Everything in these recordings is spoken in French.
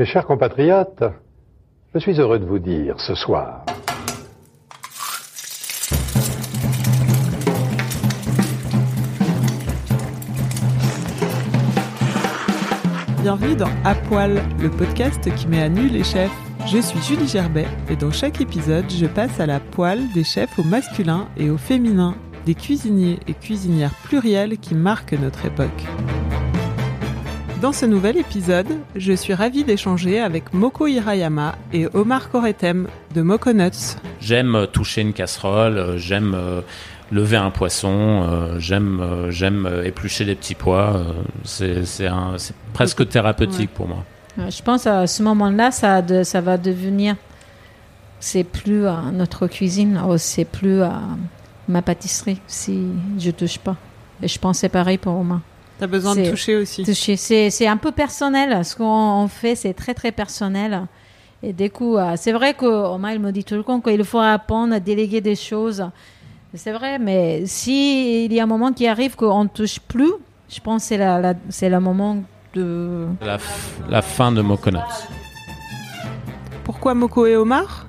Mes chers compatriotes, je suis heureux de vous dire ce soir Bienvenue dans À Poil, le podcast qui met à nu les chefs. Je suis Julie Gerbet et dans chaque épisode, je passe à la poêle des chefs au masculin et au féminin, des cuisiniers et cuisinières pluriels qui marquent notre époque. Dans ce nouvel épisode, je suis ravie d'échanger avec Moko Hirayama et Omar Koretem de Mokonuts. J'aime toucher une casserole, euh, j'aime euh, lever un poisson, euh, j'aime euh, j'aime euh, éplucher des petits pois. euh, c'est c'est un- c'est presque thérapeutique pour moi. Euh, Je pense à ce moment-là, ça, a de- ça va devenir. C'est plus à notre cuisine, oh, c'est plus à ma pâtisserie si je touche pas. Et je pense que c'est pareil pour Romain. T'as besoin de toucher aussi. Toucher, C'est c'est un peu personnel. Ce qu'on on fait, c'est très très personnel. Et du coup, euh, c'est vrai que Romain, il me dit tout le temps qu'il faut apprendre à déléguer des choses. C'est vrai, mais si il y a un moment qui arrive qu'on ne touche plus, je pense que c'est la, la- c'est le moment de. La, fin de Moconuts. Pourquoi Moko et Omar?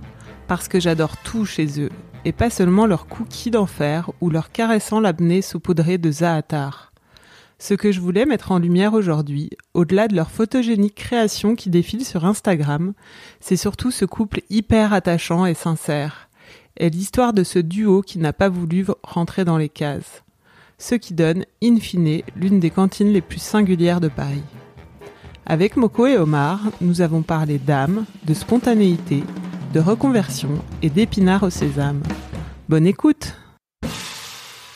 Parce que j'adore tout chez eux, et pas seulement leurs cookies d'enfer ou leur caressant l'abnée saupoudrée de za'atar. Ce que je voulais mettre en lumière aujourd'hui, au-delà de leur photogénique création qui défile sur Instagram, c'est surtout ce couple hyper attachant et sincère, et l'histoire de ce duo qui n'a pas voulu rentrer dans les cases. Ce qui donne, in fine, l'une des cantines les plus singulières de Paris. Avec Moko et Omar, nous avons parlé d'âme, de spontanéité, de reconversion et d'épinards au sésame. Bonne écoute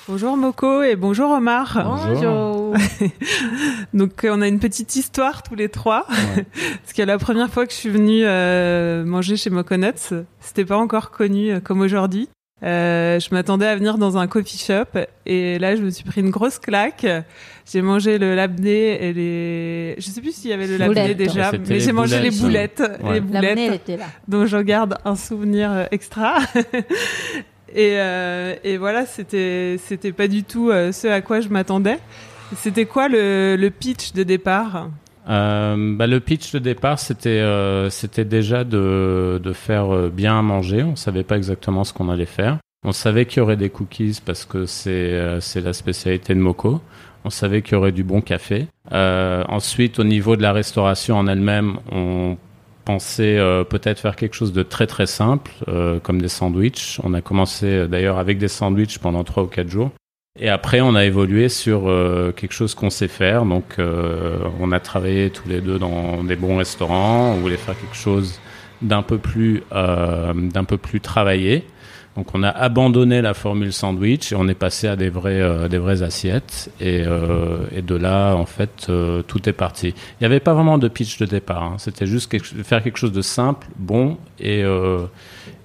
Bonjour Moko et bonjour Omar. Bonjour. Donc euh, on a une petite histoire tous les trois. Parce que la première fois que je suis venue euh, manger chez Moconuts, c'était pas encore connu euh, comme aujourd'hui. Euh, je m'attendais à venir dans un coffee shop et là je me suis pris une grosse claque. J'ai mangé le labné et les. Je sais plus s'il y avait le labné déjà, mais j'ai mangé les boulettes, Ouais. les boulettes était là. dont j'en garde un souvenir extra. et, euh, et voilà, c'était c'était pas du tout euh, ce à quoi je m'attendais. C'était quoi le, pitch de départ Euh, bah, le pitch de départ, c'était euh, déjà de, faire euh, bien à manger. On savait pas exactement ce qu'on allait faire. On savait qu'il y aurait des cookies parce que c'est la spécialité de Moco. On savait qu'il y aurait du bon café. Ensuite, au niveau de la restauration en elle-même, on pensait peut-être faire quelque chose de très très simple, comme des sandwichs. On a commencé d'ailleurs avec des sandwichs pendant trois ou quatre jours. Et après, on a évolué sur euh, quelque chose qu'on sait faire. Donc, euh, on a travaillé tous les deux dans des bons restaurants. On voulait faire quelque chose d'un peu plus, euh, d'un peu plus travaillé. Donc, on a abandonné la formule sandwich et on est passé à des vraies, euh, des vraies assiettes. Et, euh, et de là, en fait, euh, tout est parti. Il n'y avait pas vraiment de pitch de départ. hein. C'était juste faire quelque chose de simple, bon et,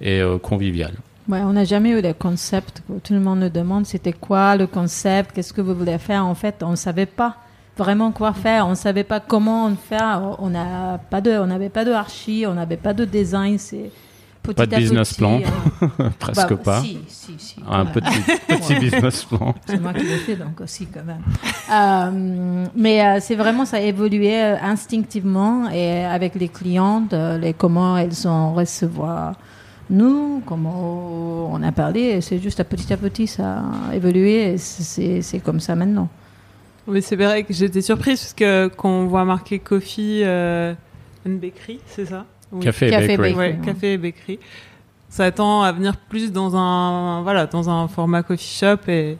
et convivial. Ouais, on n'a jamais eu de concept. Tout le monde nous demande c'était quoi le concept, qu'est-ce que vous voulez faire. En fait, on ne savait pas vraiment quoi faire. On ne savait pas comment faire. On n'a pas de, on n'avait pas de archi, on n'avait pas de design. C'est Pas de business petit, plan. euh, Presque bah, pas. Si, si, si. Un petit, même. petit Ouais. business plan. C'est moi qui l'ai fait, donc aussi quand même. Euh, mais euh, c'est vraiment, ça a évolué euh, instinctivement et avec les clientes, les, comment elles sont recevoir nous, comment on a parlé. C'est juste à petit à petit, ça a évolué et c'est comme ça maintenant. Oui, c'est vrai que j'étais surprise parce que quand on voit marqué coffee euh, and bakery, c'est ça? Oui. Café, et Café bakery. bakery. Ouais, ouais. café et bakery. Ça tend à venir plus dans un voilà dans un format coffee shop et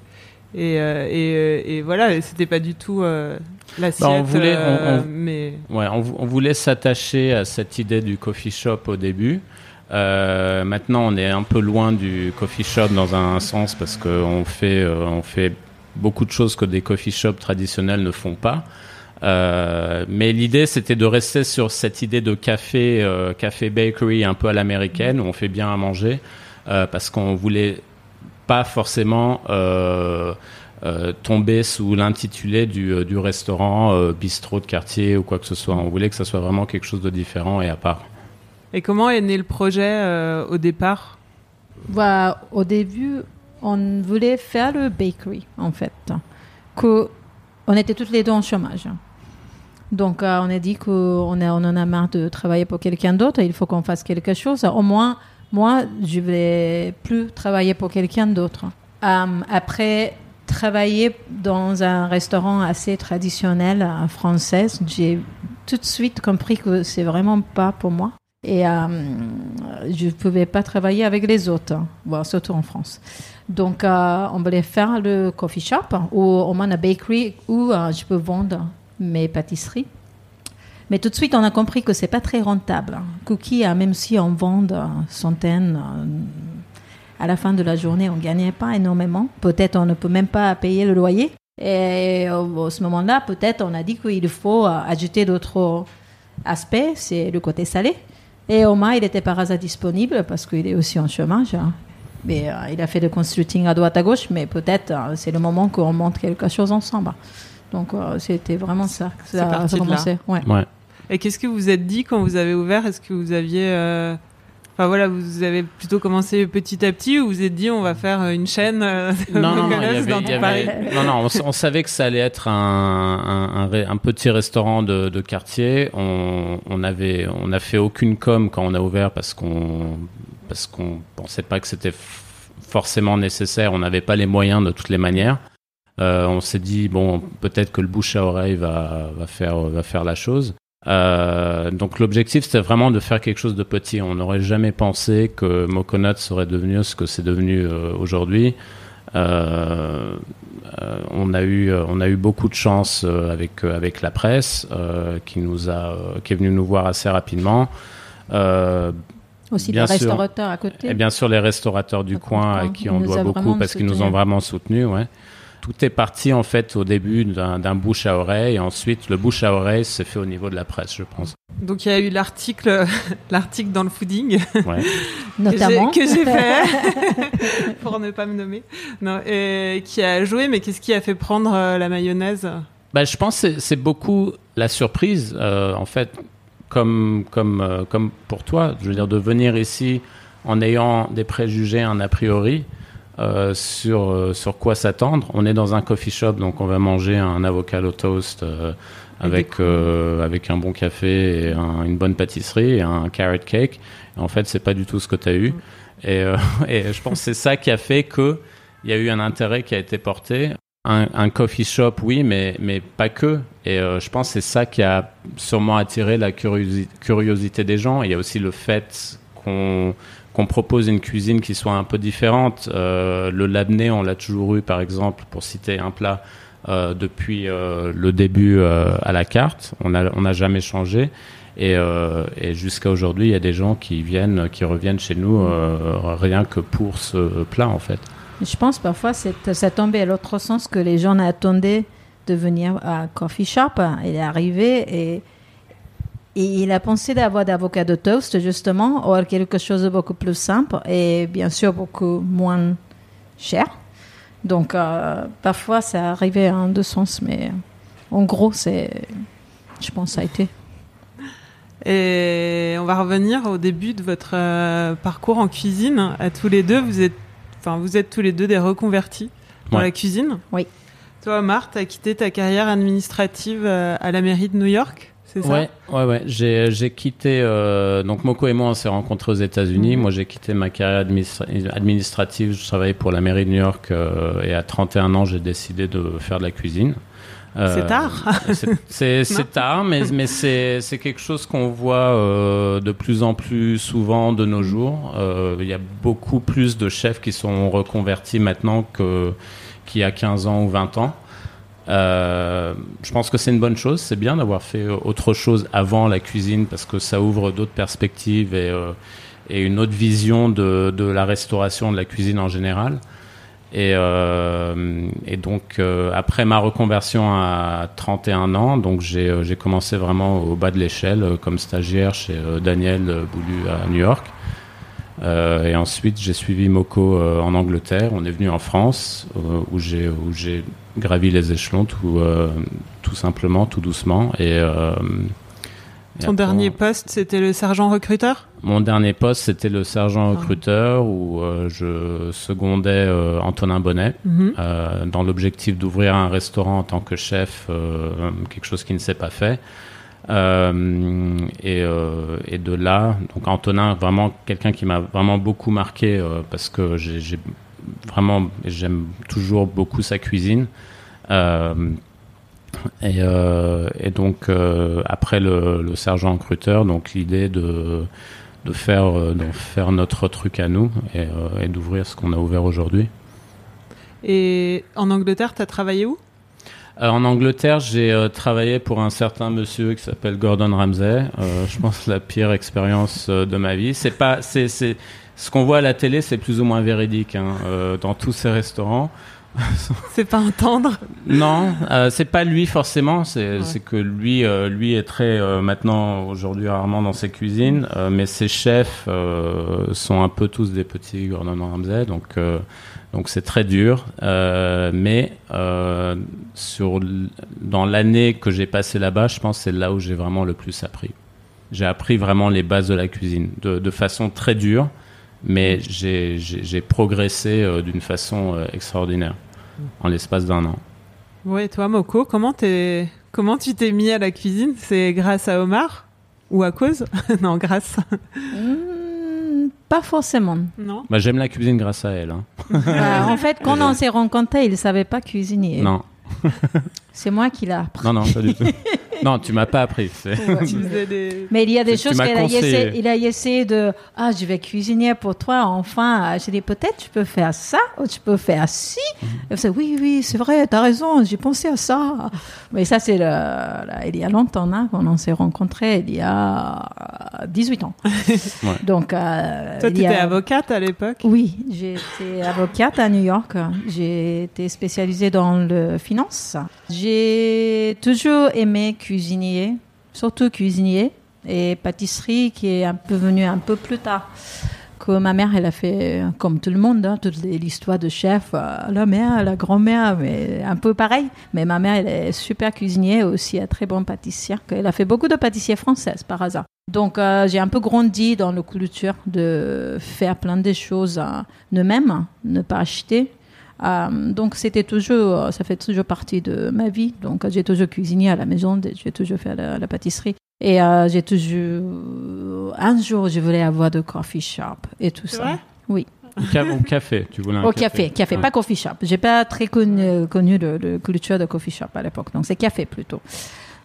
et euh, et, euh, et voilà, c'était pas du tout euh, l'assiette. Bah, on voulait- euh, on- on- mais Ouais, on voulait s'attacher à cette idée du coffee shop au début. Euh, maintenant, on est un peu loin du coffee shop dans un sens parce qu'on fait, euh, on fait beaucoup de choses que des coffee shops traditionnels ne font pas. Euh, mais l'idée, c'était de rester sur cette idée de café, café bakery un peu à l'américaine, où on fait bien à manger, parce qu'on voulait pas forcément tomber sous l'intitulé du, du restaurant bistrot de quartier ou quoi que ce soit. On voulait que ça soit vraiment quelque chose de différent et à part. Et comment est né le projet euh, au départ? Voilà, au début, on voulait faire le bakery, en fait. Que on était toutes les deux en chômage. Donc, euh, on a dit qu'on en a marre de travailler pour quelqu'un d'autre. Il faut qu'on fasse quelque chose. Au moins, moi, je ne voulais plus travailler pour quelqu'un d'autre. Euh, après travailler dans un restaurant assez traditionnel euh, français, j'ai tout de suite compris que c'est vraiment pas pour moi. Et euh, je ne pouvais pas travailler avec les autres, surtout en France. Donc, euh, on voulait faire le coffee shop ou au moins la bakery où euh, je peux vendre mes pâtisseries. Mais tout de suite, on a compris que c'est pas très rentable. Cookie, même si on vend centaines, à la fin de la journée, on gagnait pas énormément. Peut-être on ne peut même pas payer le loyer. Et à ce moment-là, peut-être on a dit qu'il faut ajouter d'autres aspects, c'est le côté salé. Et Omar, il était par hasard disponible parce qu'il est aussi en chômage. hein. Mais euh, il a fait le consulting à droite à gauche, mais peut-être euh, c'est le moment qu'on monte quelque chose ensemble. Donc euh, c'était vraiment ça. que C'est Ça, commençait. Ouais. Ouais. Et qu'est-ce que vous vous êtes dit quand vous avez ouvert? Est-ce que vous aviez... euh, Enfin voilà, vous avez plutôt commencé petit à petit ou vous vous êtes dit on va faire une chaîne euh, Non, non, non, il y Mocolas avait- dans y avait- non, non, on, savait que ça allait être un, un, un ré- un petit restaurant de, de quartier. On, on avait, on n'a fait aucune com quand on a ouvert parce qu'on, parce qu'on pensait pas que c'était forcément nécessaire. On n'avait pas les moyens de toutes les manières. Euh, on s'est dit bon, peut-être que le bouche à oreille va, va faire, va faire la chose. Euh, donc l'objectif c'était vraiment de faire quelque chose de petit. On n'aurait jamais pensé que Moconut serait devenu ce que c'est devenu euh, aujourd'hui. Euh, euh, on a eu euh, on a eu beaucoup de chance euh, avec euh, avec la presse euh, qui nous a euh, qui est venue nous voir assez rapidement. Euh, Aussi Bien sûr. restaurateurs à côté. et bien sûr les restaurateurs du À coin à qui on doit beaucoup parce qu'ils nous ont vraiment soutenus. Ouais. Tout est parti en fait au début d'un bouche à oreille et ensuite le bouche à oreille s'est fait au niveau de la presse, je pense. Donc il y a eu l'article l'article dans le fooding Ouais. Notamment. que j'ai fait pour ne pas me nommer. Non, et qui a joué mais qu'est-ce qui a fait prendre euh, la mayonnaise? Bah, je pense que c'est- c'est beaucoup la surprise, euh, en fait, comme, comme, euh, comme pour toi. Je veux dire, de venir ici en ayant des préjugés, un a priori, euh, sur, euh, sur quoi s'attendre. On est dans un coffee shop, donc on va manger un avocado toast euh, avec, avec un bon café et un- une bonne pâtisserie et un carrot cake. Et en fait, c'est pas du tout ce que tu as eu. Et, euh, et je pense que c'est ça qui a fait que il y a eu un intérêt qui a été porté. Un, un coffee shop, oui, mais, mais pas que. Et je pense que c'est ça qui a sûrement attiré la curiosi- curiosité des gens. Il y a aussi le fait qu'on qu'on propose une cuisine qui soit un peu différente. Euh, le labné, on l'a toujours eu, par exemple, pour citer un plat, euh, depuis euh, le début à la carte. On n'a on jamais changé. Et, et jusqu'à aujourd'hui, il y a des gens qui viennent, qui reviennent chez nous rien que pour ce plat, en fait. Je pense parfois c'est ça tombait à l'autre sens que les gens attendaient de venir à coffee shop. Il est arrivé et, et il a pensé d'avoir d'avocado toast justement ou quelque chose de beaucoup plus simple et bien sûr beaucoup moins cher. Donc euh, parfois ça arrivait en deux sens, mais en gros c'est, je pense, ça a été. Et on va revenir au début de votre euh, parcours en cuisine. À tous les deux, vous êtes, enfin, vous êtes tous les deux des reconvertis dans Ouais. la cuisine. Oui. Toi, Marthe, as quitté ta carrière administrative euh, à la mairie de New York, c'est ça Ouais, ouais, ouais. J'ai, j'ai quitté. euh, donc Moko et moi, on s'est rencontrés aux États-Unis. Mhm. Moi, j'ai quitté ma carrière administra- administrative. Je travaillais pour la mairie de New York euh, et à 31 ans, j'ai décidé de faire de la cuisine. Euh, C'est tard. c'est, tard, mais, mais c'est, c'est quelque chose qu'on voit euh, de plus en plus souvent de nos jours. Euh, Il y a beaucoup plus de chefs qui sont reconvertis maintenant que, qu'il y a 15 ans ou 20 ans. Euh, je pense que c'est une bonne chose. C'est bien d'avoir fait autre chose avant la cuisine parce que ça ouvre d'autres perspectives et, euh, une autre vision de, la restauration, de la cuisine en général. Et, euh, donc, après ma reconversion à 31 ans, donc j'ai commencé vraiment au bas de l'échelle comme stagiaire chez Daniel Boulu à New York. Euh, et ensuite, j'ai suivi Moko euh, en Angleterre. On est venu en France, euh, où j'ai où j'ai gravi les échelons tout tout simplement, tout doucement. Et et Ton après, dernier poste, c'était le sergent recruteur? Mon dernier poste, c'était le sergent Ah. recruteur où je secondais Antonin Bonnet Mhm. dans l'objectif d'ouvrir un restaurant en tant que chef, quelque chose qui ne s'est pas fait. Euh, et, euh, et de là, donc Antonin, vraiment quelqu'un qui m'a vraiment beaucoup marqué euh, parce que j'ai vraiment, j'aime toujours beaucoup sa cuisine. Et, donc après le, sergent recruteur, donc l'idée de de faire de faire notre truc à nous et, et d'ouvrir ce qu'on a ouvert aujourd'hui. Et en Angleterre, t'as travaillé où? En Angleterre, j'ai euh, travaillé pour un certain monsieur qui s'appelle Gordon Ramsay. Euh, je pense la pire expérience euh, de ma vie. C'est pas, c'est, c'est ce qu'on voit à la télé, c'est plus ou moins véridique hein, euh, dans tous ces restaurants. C'est pas un tendre Non, euh, c'est pas lui forcément. C'est, Ouais. que lui, euh, lui est très euh, maintenant aujourd'hui rarement dans ses cuisines, euh, mais ses chefs euh, sont un peu tous des petits Gordon Ramsay, donc euh, donc c'est très dur. Euh, mais euh, sur dans l'année que j'ai passé là-bas, je pense que c'est là où j'ai vraiment le plus appris. J'ai appris vraiment les bases de la cuisine de, de façon très dure, mais j'ai, progressé euh, d'une façon euh, extraordinaire en l'espace d'un an. Ouais, toi, Moko, comment t'es, comment tu t'es mis à la cuisine? C'est grâce à Omar? Ou à cause? Non, grâce. Pas forcément. Non. Bah, j'aime la cuisine grâce à elle. hein. Euh, en fait, quand on s'est rencontrés, il ne savait pas cuisiner. Non, C'est moi qui l'ai appris. non, non, pas du tout. non, tu m'as pas appris. tu des. Mais il y a des Tu choses qu'il a essayé, il a essayé de ah je vais cuisiner pour toi enfin j'ai dit peut-être tu peux faire ça ou tu peux faire ci. Elle fait, oui oui c'est vrai t'as raison j'ai pensé à ça mais ça c'est le là, il y a longtemps hein, quand on s'est rencontrés il y a 18 ans donc euh, Toi, t'étais a- avocate à l'époque? Oui, j'ai été avocate à New York. J'ai été spécialisée dans le finance. J'ai toujours aimé cuisiner, surtout cuisiner et pâtisserie qui est un peu venue un peu plus tard. Que ma mère, elle a fait comme tout le monde, hein, toute l'histoire de chef, euh, la mère, la grand-mère, mais un peu pareil. Mais ma mère, elle est super cuisinière aussi, elle très bonne pâtissière. Elle a fait beaucoup de pâtissiers françaises par hasard. Donc euh, j'ai un peu grandi dans la culture de faire plein de choses euh, nous-mêmes, ne pas acheter. Euh, donc c'était toujours, ça fait toujours partie de ma vie. Donc j'ai toujours cuisiné à la maison, j'ai toujours fait la, la pâtisserie. Et euh, j'ai toujours, un jour, je voulais avoir de coffee shop et tout ça. oui. Au, ca- au café, tu voulais un Au café, café, Ouais. pas coffee shop. J'ai pas très connu, connu de, de culture de coffee shop à l'époque, donc c'est café plutôt.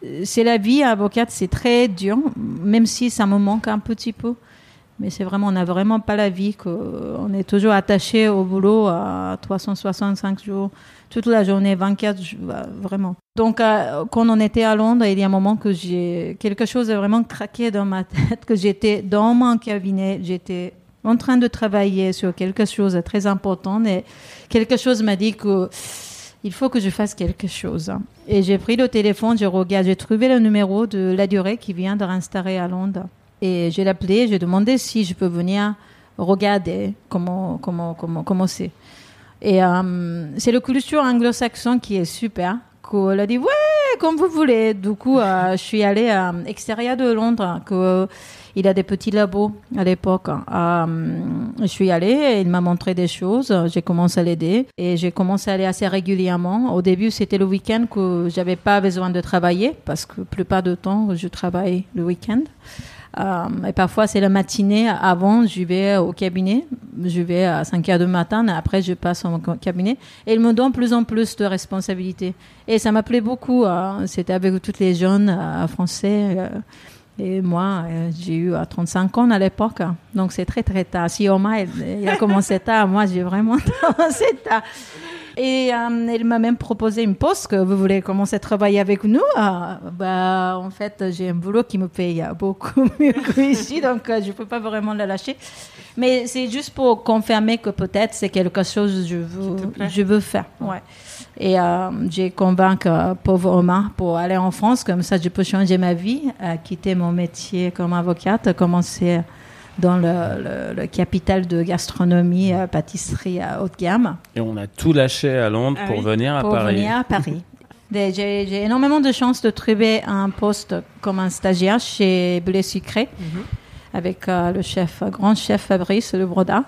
Euh, C'est la vie avocate, c'est très dur, même si ça me manque un petit peu. Mais c'est vraiment, on n'a vraiment pas la vie on est toujours attaché au boulot à 365 jours, toute la journée, 24 jours, euh, vraiment. Donc, euh, quand on était à Londres, il y a un moment que j'ai quelque chose a vraiment craqué dans ma tête, que j'étais dans mon cabinet, j'étais en train de travailler sur quelque chose de très important et quelque chose m'a dit que il faut que je fasse quelque chose. Et j'ai pris le téléphone, j'ai regardé, j'ai trouvé le numéro de la durée qui vient de réinstaller à Londres. Et j'ai appelé, j'ai demandé si je peux venir regarder comment comment comment comment c'est. Et euh, c'est le culture anglo-saxon qui est super. Qu'elle a dit ouais comme vous voulez. Du coup, euh, je suis allée à l'extérieur de Londres. Que il a des petits labos à l'époque. Euh, je suis allée, il m'a montré des choses. J'ai commencé à l'aider et j'ai commencé à aller assez régulièrement. Au début, c'était le week-end que j'avais pas besoin de travailler parce que la plupart du temps, je travaille le week-end. Euh, et parfois, c'est la matinée. Avant, je vais au cabinet. Je vais à 5 heures du matin. Après, je passe au cabinet. Et il me donne plus en plus de responsabilités. Et ça m'appelait beaucoup. euh, C'était avec tous les jeunes euh, français. et moi, j'ai eu à 35 ans à l'époque. Donc, c'est très, très tard. Si Omar, il, il a commencé tard, moi, j'ai vraiment commencé tard. Et euh, elle m'a même proposé une poste que vous voulez commencer à travailler avec nous. Ah, bah, en fait, j'ai un boulot qui me paye beaucoup mieux qu'ici, donc euh, je ne peux pas vraiment la lâcher. Mais c'est juste pour confirmer que peut-être c'est quelque chose que je veux, je veux faire. Ouais. Et euh, j'ai convaincu euh, pauvre Omar pour aller en France, comme ça je peux changer ma vie, euh, quitter mon métier comme avocate, commencer dans le, le, capital de gastronomie, euh, pâtisserie à haute gamme. Et on a tout lâché à Londres Ah pour oui, venir à pour Paris. venir à Paris. J'ai énormément de chance de trouver un poste comme un stagiaire chez Blé Sucré avec euh, le chef, grand chef Fabrice Le Broda.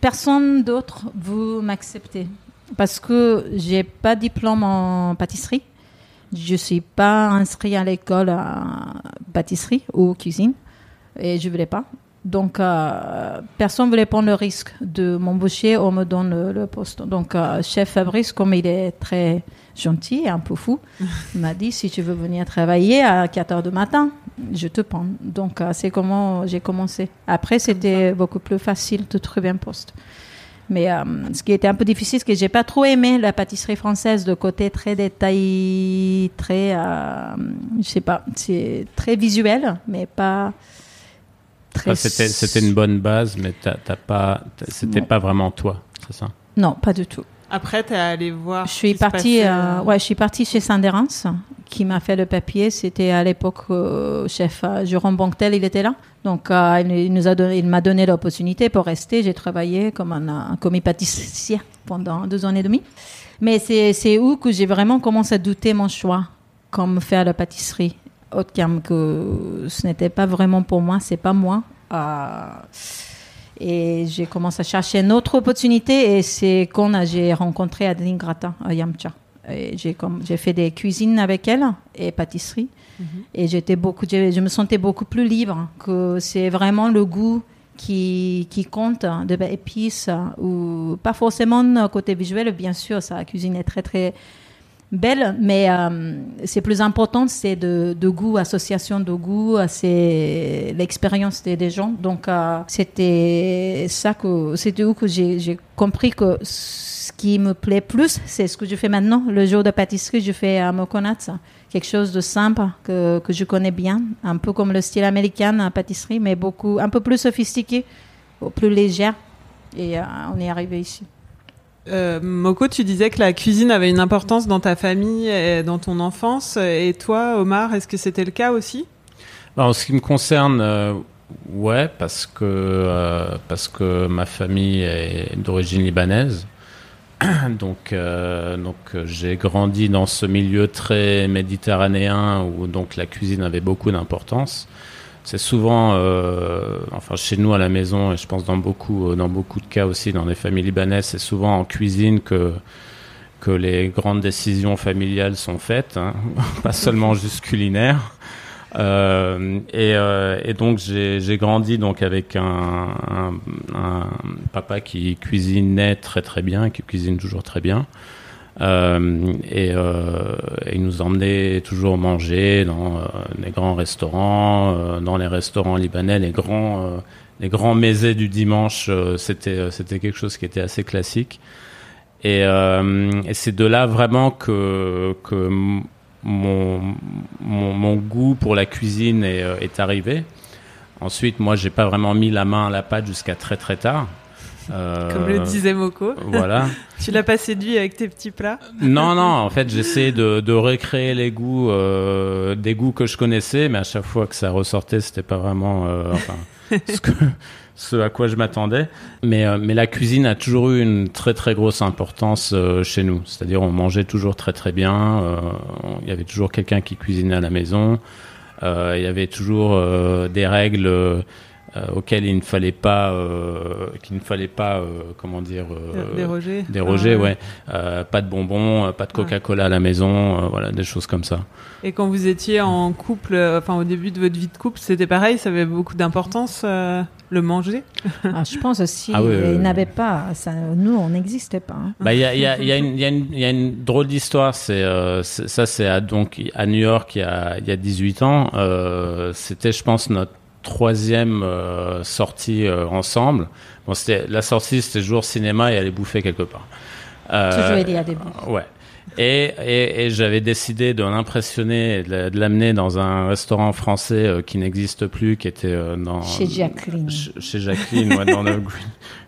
Personne d'autre vous m'accepter parce que j'ai pas de diplôme en pâtisserie. Je suis pas inscrit à l'école pâtisserie ou cuisine et je voulais pas. Donc, euh, personne ne voulait prendre le risque de m'embaucher ou me donner le, le poste. Donc, euh, chef Fabrice, comme il est très gentil et un peu fou, m'a dit si tu veux venir travailler à 4 heures du matin, je te prends. Donc, euh, c'est comment j'ai commencé. Après, c'était beaucoup plus facile de trouver un poste. Mais ce qui était un peu difficile, c'est que j'ai pas trop aimé la pâtisserie française de côté très détaillé, très, je sais pas, c'est très visuel, mais pas très. Enfin, c'était, une bonne base, mais t'as, pas, c'était pas vraiment toi, c'est ça? Non, pas du tout. Après, t'es allé voir. Je suis partie, passait, euh, euh, ouais, je suis partie chez Saint-Dérance, qui m'a fait le papier. C'était à l'époque euh, chef euh, Jérôme il était là. Donc, euh, il, nous a donné, il m'a donné l'opportunité pour rester. J'ai travaillé comme un, un commis pâtissier pendant deux ans et demi. Mais c'est, c'est où que j'ai vraiment commencé à douter mon choix, comme faire la pâtisserie haut de gamme, que ce n'était pas vraiment pour moi, c'est pas moi. Euh, et j'ai commencé à chercher une autre opportunité et c'est quand euh, j'ai rencontré Adeline Gratin à Yamcha. Et j'ai, fait des cuisines avec elle et pâtisserie. Et j'étais beaucoup, je, je me sentais beaucoup plus libre, que c'est vraiment le goût qui, qui compte, hein, de épices, ou pas forcément euh, côté visuel, bien sûr, sa cuisine est très très belle, mais euh, c'est plus important, c'est de, de goût, association de goût, euh, c'est l'expérience des, gens. Donc euh, c'était ça que c'était où que j'ai compris que ce qui me plaît plus, c'est ce que je fais maintenant. Le jour de pâtisserie, je fais à Mokonat, quelque chose de simple que, que je connais bien, un peu comme le style américain à pâtisserie, mais beaucoup un peu plus sophistiqué, plus légère. Et euh, on est arrivé ici. Euh, Moko, tu disais que la cuisine avait une importance dans ta famille et dans ton enfance. Et toi, Omar, est-ce que c'était le cas aussi? Bah, En ce qui me concerne, euh, ouais, parce que, euh, parce que ma famille est d'origine libanaise. donc, euh, donc j'ai grandi dans ce milieu très méditerranéen où donc la cuisine avait beaucoup d'importance. C'est souvent, euh, enfin chez nous à la maison, et je pense dans beaucoup, dans beaucoup de cas aussi dans les familles libanaises, c'est souvent en cuisine que que les grandes décisions familiales sont faites, hein, pas seulement juste culinaires. Euh, et, euh, et donc j'ai j'ai grandi donc avec un, un, un papa qui cuisinait très très bien, qui cuisine toujours très bien. Euh, et, euh, et il nous emmenait toujours manger dans euh, les grands restaurants, euh, dans les restaurants libanais, les grands, euh, les grands mésés du dimanche. c'était c'était quelque chose qui était assez classique. Et, c'est de là vraiment que que mon, goût pour la cuisine est, est arrivé. Ensuite, moi, j'ai pas vraiment mis la main à la pâte jusqu'à très très tard. Euh, Comme le disait Moko. Voilà. Tu l'as pas séduit avec tes petits plats Non, non, en fait, j'essayais de, de recréer les goûts, euh, des goûts que je connaissais, mais à chaque fois que ça ressortait, c'était pas vraiment euh, enfin, ce, que, ce à quoi je m'attendais. Mais, mais la cuisine a toujours eu une très très grosse importance chez nous. C'est-à-dire, on mangeait toujours très très bien. Il y avait toujours quelqu'un qui cuisinait à la maison. Il y avait toujours des règles. Euh, auxquelles il ne fallait pas, euh, qu'il ne fallait pas, euh, comment dire, euh, Déroger Déroger, Ah ouais. Euh, pas de bonbons, pas de Coca-Cola à la maison, euh, voilà, des choses comme ça. Et quand vous étiez en couple, euh, enfin au début de votre vie de couple, c'était pareil, ça avait beaucoup d'importance, euh, le manger? Ah, je pense aussi, Ah oui, oui, il oui. n'avait pas, ça, nous, on n'existait pas. hein. Bah, il y a, il y, a, y, a une- y, a drôle d'histoire. C'est euh, ça, c'est à, donc à New York il y a, il y a 18 ans. Euh, C'était, je pense, notre troisième euh, sortie euh, ensemble. Bon, c'était la sortie, c'était jour cinéma et aller bouffer quelque part. Euh, Toujours des Ouais. Et, et, et j'avais décidé de l'impressionner et de l'amener dans un restaurant français euh, qui n'existe plus, qui était dans chez Jacqueline. Chez Jacqueline, ouais, dans le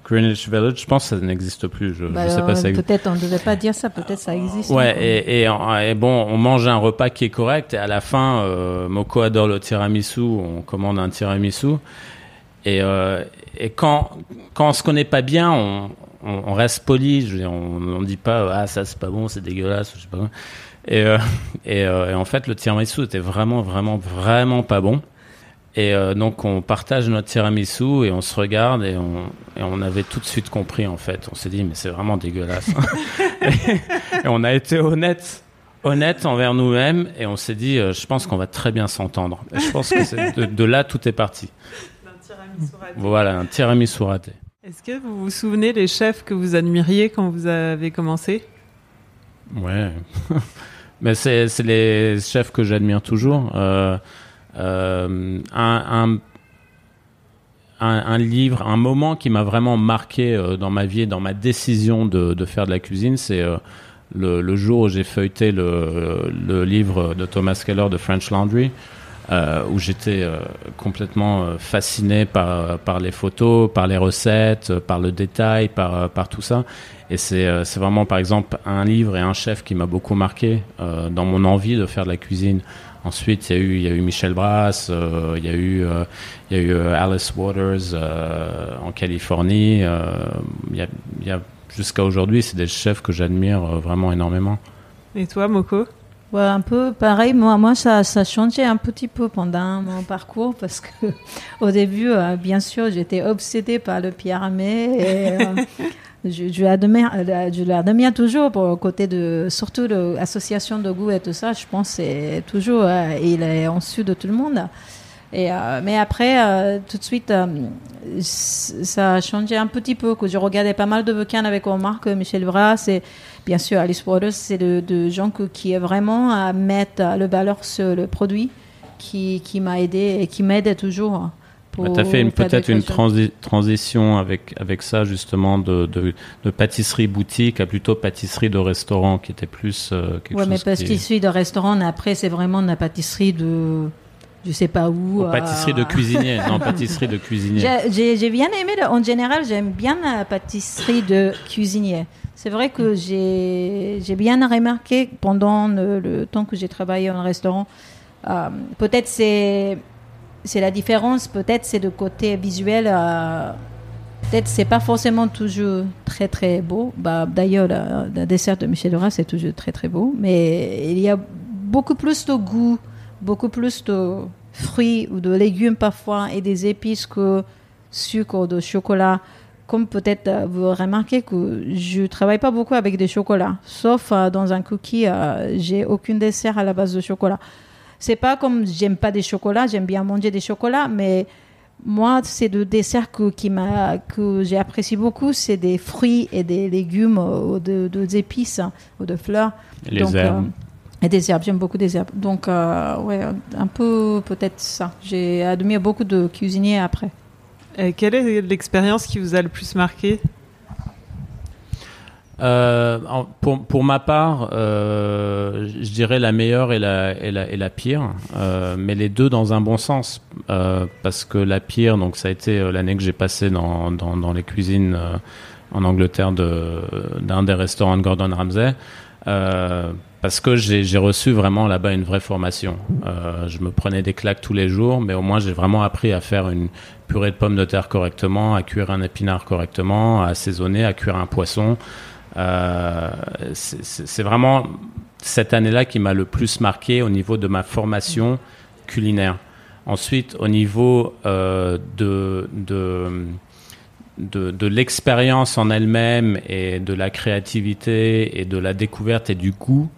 Greenwich Village. Je pense que ça n'existe plus. Je, bah je sais pas ça. Peut-être on ne devait pas dire ça. Peut-être ça existe. Ouais. Et, et, et, bon, on mange un repas qui est correct. Et à la fin, euh, Moko adore le tiramisu. On commande un tiramisu. Et, euh, et quand quand on se connaît pas bien, on, on, reste poli. Je veux dire, on, on dit pas ah ça c'est pas bon, c'est dégueulasse, je sais pas. Et, euh, et, euh, et, en fait, le tiramisu était vraiment, vraiment, vraiment pas bon. Et euh, donc, on partage notre tiramisu et on se regarde et on, et on avait tout de suite compris, en fait. On s'est dit, mais c'est vraiment dégueulasse. et, on a été honnête, honnête envers nous-mêmes et on s'est dit, je pense qu'on va très bien s'entendre. Et je pense que de, de, là, tout est parti. Un tiramisu raté. Voilà, un tiramisu raté. Est-ce que vous vous souvenez des chefs que vous admiriez quand vous avez commencé? Ouais, mais c'est les chefs que j'admire toujours. Euh, euh, un, un, un, livre, un moment qui m'a vraiment marqué euh, dans ma vie et dans ma décision de, de faire de la cuisine, c'est euh, le, jour où j'ai feuilleté le, le, livre de Thomas Keller de French Laundry. Où j'étais complètement fasciné par, par les photos, par les recettes, par le détail, par, par tout ça. Et c'est vraiment, par exemple, un livre et un chef qui m'a beaucoup marqué dans mon envie de faire de la cuisine. Ensuite, il y a eu, il y a eu Michel Brass, il y a eu, il y a eu Alice Waters en Californie. il y a, il y a jusqu'à aujourd'hui, c'est des chefs que j'admire vraiment énormément. Et toi, Moko? Ouais, un peu pareil. Moi, moi ça, ça a changé un petit peu pendant mon parcours parce que au début, euh, bien sûr, j'étais obsédée par le Pierre Armé et euh, je, je euh, je l'admire toujours pour côté de, surtout l'association de goût et tout ça. Je pense c'est toujours, il est en dessus de tout le monde. Et, mais après, tout de suite, ça a changé un petit peu. Que je regardais pas mal de bouquins avec Omar, Michel Brass et bien sûr, Alice Waters, c'est de, gens qui est vraiment à mettre le valeur sur le produit qui, qui m'a aidé et qui m'aide toujours. Tu as fait peut-être une transition avec, avec ça, justement, de, de, pâtisserie boutique à plutôt pâtisserie de restaurant, qui était plus euh, quelque ouais, mais pâtisserie de restaurant, après, c'est vraiment la pâtisserie de je sais pas où. pâtisserie de euh, cuisinier, non, pâtisserie de cuisinier. J'ai bien aimé, en général, j'aime bien la pâtisserie de cuisinier. C'est vrai que j'ai bien remarqué pendant le, temps que j'ai travaillé en restaurant, euh, peut-être c'est c'est la différence, peut-être c'est le côté visuel. Euh, peut-être c'est pas forcément toujours très très beau. Bah, D'ailleurs, la, dessert de Michel Dora, c'est toujours très très beau. Mais il y a beaucoup plus de goût, beaucoup plus de fruits ou de légumes parfois et des épices que sucre ou de chocolat comme peut-être euh, vous remarquez que je travaille pas beaucoup avec des chocolats, sauf euh, dans un cookie, j'ai aucun dessert à la base de chocolat. C'est pas comme j'aime pas des chocolats, j'aime bien manger des chocolats, mais moi, c'est de dessert que, qui m'a, que j'ai apprécié beaucoup, c'est des fruits et des légumes ou de, de épices ou de fleurs. Et les herbes. et des herbes, j'aime beaucoup des herbes. Donc, ouais, un peu peut-être ça. J'ai admiré beaucoup de cuisiniers après. Euh, quelle est l'expérience qui vous a le plus marqué? Euh, pour, pour, ma part, euh, je dirais la meilleure et la, et la, et la pire, euh, mais les deux dans un bon sens, euh, parce que la pire, donc ça a été euh, l'année que j'ai passée dans, dans, dans, les cuisines en Angleterre d'un des restaurants de Gordon Ramsay parce que j'ai reçu vraiment là-bas une vraie formation. Je me prenais des claques tous les jours, mais au moins j'ai vraiment appris à faire une purée de pommes de terre correctement, à cuire un épinard correctement, à assaisonner, à cuire un poisson. Euh, c'est vraiment cette année-là qui m'a le plus marqué au niveau de ma formation culinaire. Ensuite, au niveau euh, de, de de, de l'expérience en elle-même et de la créativité et de la découverte et du goût,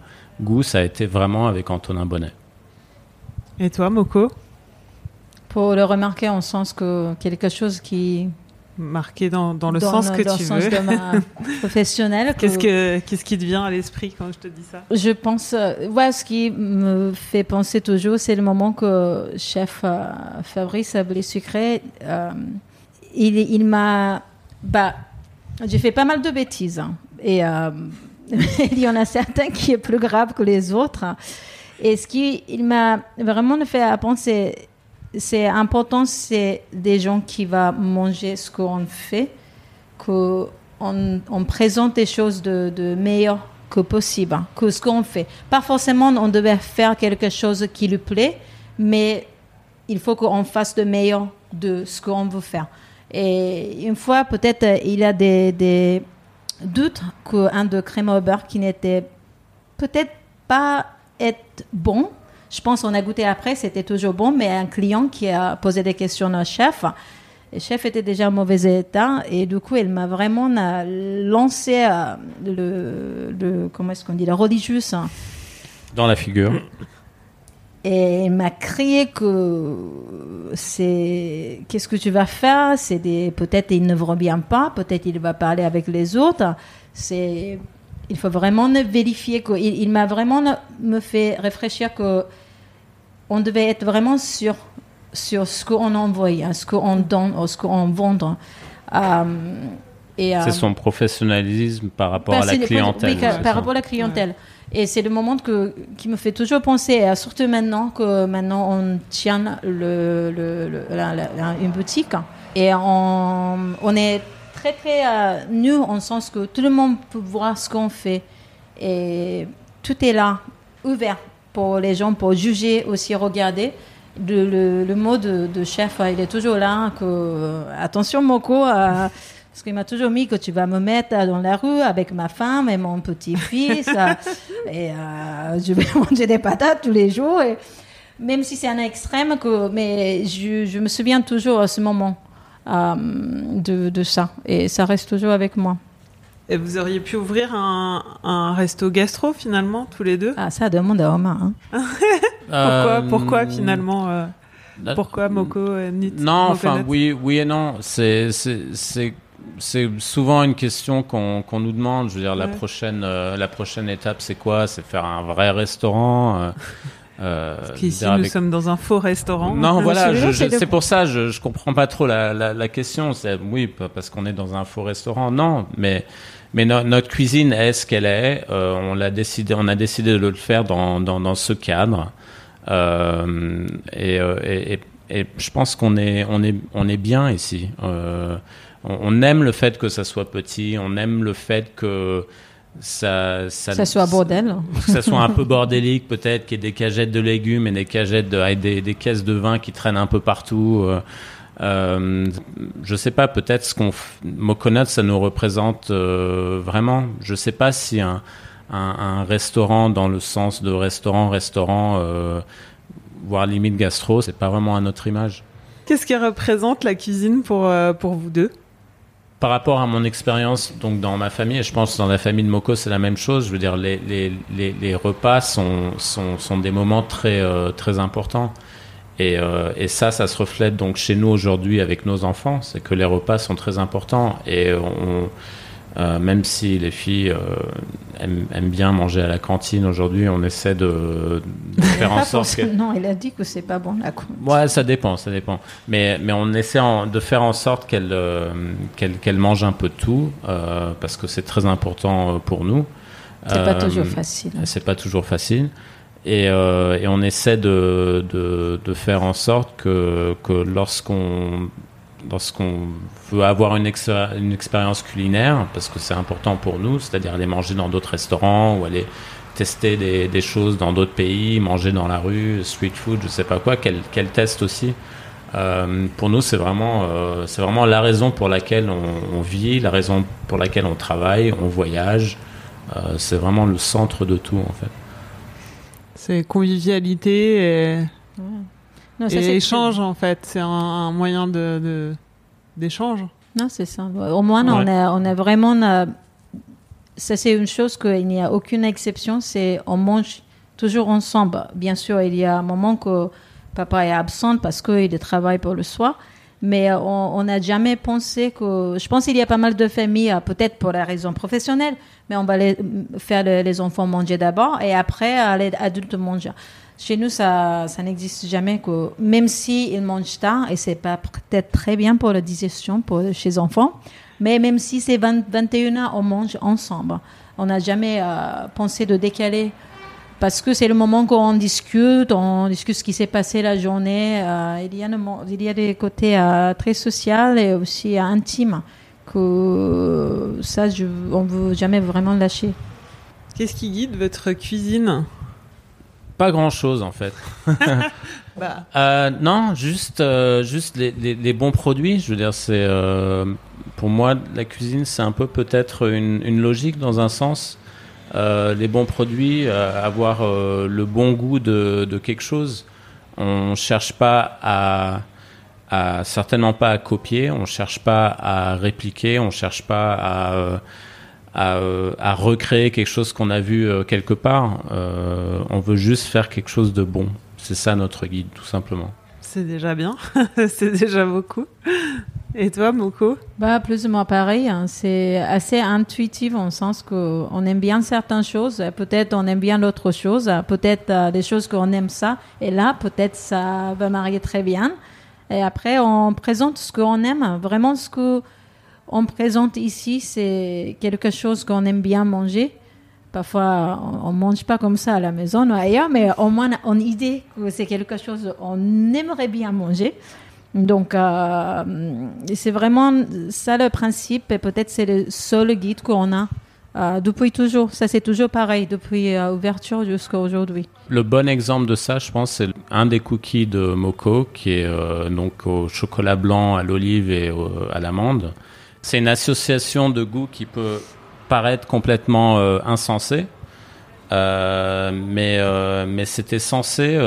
goût, ça a été vraiment avec Antonin Bonnet. Et toi, Moko? Pour le remarquer en sens que quelque chose qui marqué dans, dans le sens que tu sens veux. De ma professionnelle. qu'est-ce que qu'est-ce qui te vient à l'esprit quand je te dis ça? Je pense, euh, ouais, ce qui me fait penser toujours, c'est le moment que chef euh, Fabrice Ablé Sucré, euh, il, il m'a, bah, j'ai fait pas mal de bêtises. Hein. et euh, il y en a certains qui est plus grave que les autres. Et ce qui il m'a vraiment fait penser, c'est important, c'est des gens qui vont manger ce qu'on fait, qu'on on présente des choses de, de meilleur que possible, que ce qu'on fait. Pas forcément on devait faire quelque chose qui lui plaît, mais il faut qu'on fasse de meilleur de ce qu'on veut faire. Et une fois, peut-être, il y a des, des doutes qu'un de crème au beurre qui n'était peut-être pas être bon. Je pense qu'on a goûté après, c'était toujours bon, mais un client qui a posé des questions au chef, le chef était déjà en mauvais état et du coup, elle m'a vraiment euh, lancé euh, le, le, comment est-ce qu'on dit, la religieuse. Dans la figure. Et il m'a crié que c'est qu'est-ce que tu vas faire? C'est des peut-être il ne revient pas, peut-être il va parler avec les autres. C'est il faut vraiment vérifier que il, m'a vraiment me fait réfléchir que on devait être vraiment sûr sur ce qu'on envoie, hein, ce qu'on donne, ce qu'on vend. Euh, euh, c'est son professionnalisme par rapport à la clientèle. par rapport à la clientèle. Et c'est le moment que, qui me fait toujours penser, surtout maintenant que maintenant on tient le, le, une boutique et on, on est très très euh, nu en sens que tout le monde peut voir ce qu'on fait et tout est là, ouvert pour les gens pour juger aussi, regarder. Le, le, mot de, chef, il est toujours là. Que, attention, Moko. Euh, parce qu'il m'a toujours mis que tu vas me mettre dans la rue avec ma femme et mon petit-fils. et euh, je vais manger des patates tous les jours. Et, même si c'est un extrême, que, mais je, je, me souviens toujours à ce moment euh, de, de, ça. Et ça reste toujours avec moi. Et vous auriez pu ouvrir un, un resto gastro finalement, tous les deux? Ah, ça demande à Romain. Hein. pourquoi, pourquoi euh, finalement Pourquoi Moko Non, enfin, oui, oui et non. C'est c'est souvent une question qu'on nous demande. Je veux dire, la prochaine, euh, la prochaine étape, c'est quoi? C'est faire un vrai restaurant. Euh, Parce qu'ici, nous sommes dans un faux restaurant. Non, voilà, c'est pour ça, je, je comprends pas trop la, la, la question. Oui, parce qu'on est dans un faux restaurant. Non, mais mais notre cuisine est ce qu'elle est. Euh, on l'a décidé, on a décidé de le faire dans dans, dans ce cadre. Euh, et, et, et, je pense qu'on est on est on est bien ici. Euh, on, aime le fait que ça soit petit, on aime le fait que ça, ça, soit bordel. Que ça soit un peu bordélique, peut-être, qu'il y ait des cagettes de légumes et des cagettes de, des, des, caisses de vin qui traînent un peu partout. Euh, euh je sais pas, peut-être ce qu'on Moconut, ça nous représente euh, vraiment. Je sais pas si un, un, restaurant dans le sens de restaurant, restaurant, euh, voire limite gastro, c'est pas vraiment à notre image. Qu'est-ce qui représente la cuisine pour, pour vous deux? Par rapport à mon expérience donc dans ma famille, et je pense dans la famille de Moko c'est la même chose. Je veux dire les, les, les, repas sont, sont, sont, des moments très euh, très importants. Et, euh, et, ça, ça se reflète donc chez nous aujourd'hui avec nos enfants, c'est que les repas sont très importants et on, euh, même si les filles euh, aiment, bien manger à la cantine aujourd'hui, on essaie de, faire en sorte que... Non, il a dit que c'est pas bon la cantine. Ouais, ça dépend, ça dépend. Mais, mais on essaie de faire en sorte qu'elle euh, qu'elle mange un peu de tout, parce que c'est très important pour nous. C'est pas toujours facile. C'est pas toujours facile. Et, et, on essaie de, de, de, faire en sorte que, que lorsqu'on lorsqu'on veut avoir une, expérience culinaire, parce que c'est important pour nous, c'est-à-dire aller manger dans d'autres restaurants ou aller tester des, choses dans d'autres pays, manger dans la rue, street food, je sais pas quoi, qu'elle qu teste aussi. Euh, pour nous, c'est vraiment, euh, c'est vraiment la raison pour laquelle on, on, vit, la raison pour laquelle on travaille, on voyage. Euh, c'est vraiment le centre de tout, en fait. C'est convivialité et... Non, et échange, en fait. C'est un, moyen de, d'échange. Non, c'est ça. Au moins, on, a, on a vraiment. ça, c'est une chose qu'il n'y a aucune exception. C'est on mange toujours ensemble. Bien sûr, il y a un moment que papa est absent parce qu'il travaille pour le soir. Mais on n'a jamais pensé que. Je pense qu'il y a pas mal de familles, peut-être pour la raison professionnelle, mais on va les, faire les enfants manger d'abord et après les adultes manger. Chez nous, ça, n'existe jamais. Que, même s'ils mangent tard, et c'est pas peut-être très bien pour la digestion pour, chez les enfants, Mais même si c'est 20 21 heures, on mange ensemble. On n'a jamais euh, pensé de décaler parce que c'est le moment qu'on discute, on discute ce qui s'est passé la journée. Euh, il, y a il y a des côtés euh, très sociaux et aussi intimes que ça, je, on ne veut jamais vraiment lâcher. Qu'est-ce qui guide votre cuisine? Pas grand-chose en fait. bah. euh, non, juste, euh, juste les, les, les, bons produits. Je veux dire, c'est euh, pour moi la cuisine, c'est un peu peut-être une, une, logique dans un sens. Les bons produits, avoir le bon goût de, de quelque chose. On cherche pas à à, certainement pas à copier, on cherche pas à répliquer, on cherche pas à, à, euh, à recréer quelque chose qu'on a vu euh, quelque part. Euh, on veut juste faire quelque chose de bon. C'est ça notre guide, tout simplement. C'est déjà bien, c'est déjà beaucoup. Et toi, Moko? Bah, Plus ou moins pareil. Hein. C'est assez intuitif en sens qu'on aime bien certaines choses, peut-être on aime bien d'autres choses, peut-être euh, des choses qu'on aime ça, et là, peut-être ça va marier très bien. Et après, on présente ce qu'on aime. Vraiment, ce que on présente ici, c'est quelque chose qu'on aime bien manger. Parfois, on ne mange pas comme ça à la maison ou ailleurs, mais au moins, on a une idée que c'est quelque chose qu'on aimerait bien manger. Donc, euh, c'est vraiment ça le principe, et peut-être c'est le seul guide qu'on a euh, depuis toujours. Ça, c'est toujours pareil, depuis l'ouverture euh, jusqu'à aujourd'hui. Le bon exemple de ça, je pense, c'est un des cookies de Moco, qui est donc au chocolat blanc, à l'olive et à l'amande. C'est une association de goûts qui peut paraître complètement insensée. mais mais c'était censé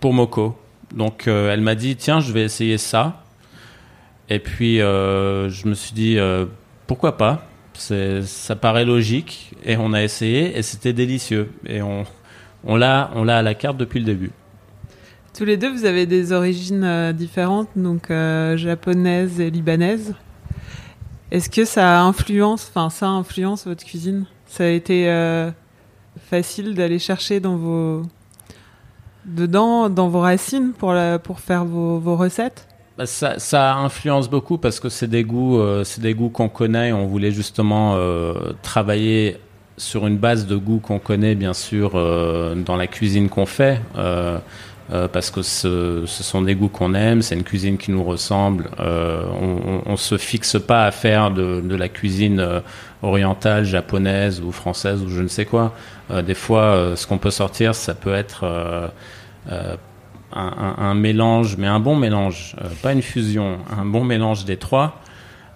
pour Moco. Donc elle m'a dit tiens je vais essayer ça. Et puis je me suis dit pourquoi pas? Ça paraît logique et on a essayé et c'était délicieux et on, on l'a à la carte depuis le début. Tous les deux, vous avez des origines euh, différentes, donc euh, japonaise et libanaise. Est-ce que ça influence, enfin ça influence votre cuisine? Ça a été euh, facile d'aller chercher dans vos dedans, dans vos racines pour pour faire vos, recettes? Bah, ça, influence beaucoup parce que c'est des goûts, euh, c'est des goûts qu'on connaît. On voulait justement euh, travailler sur une base de goûts qu'on connaît, bien sûr, dans la cuisine qu'on fait, euh, euh, parce que ce, sont des goûts qu'on aime. C'est une cuisine qui nous ressemble. on, on, se fixe pas à faire de, la cuisine orientale, japonaise ou française ou je ne sais quoi. des fois, ce qu'on peut sortir, ça peut être un, mélange, mais un bon mélange, euh, pas une fusion, un bon mélange des trois.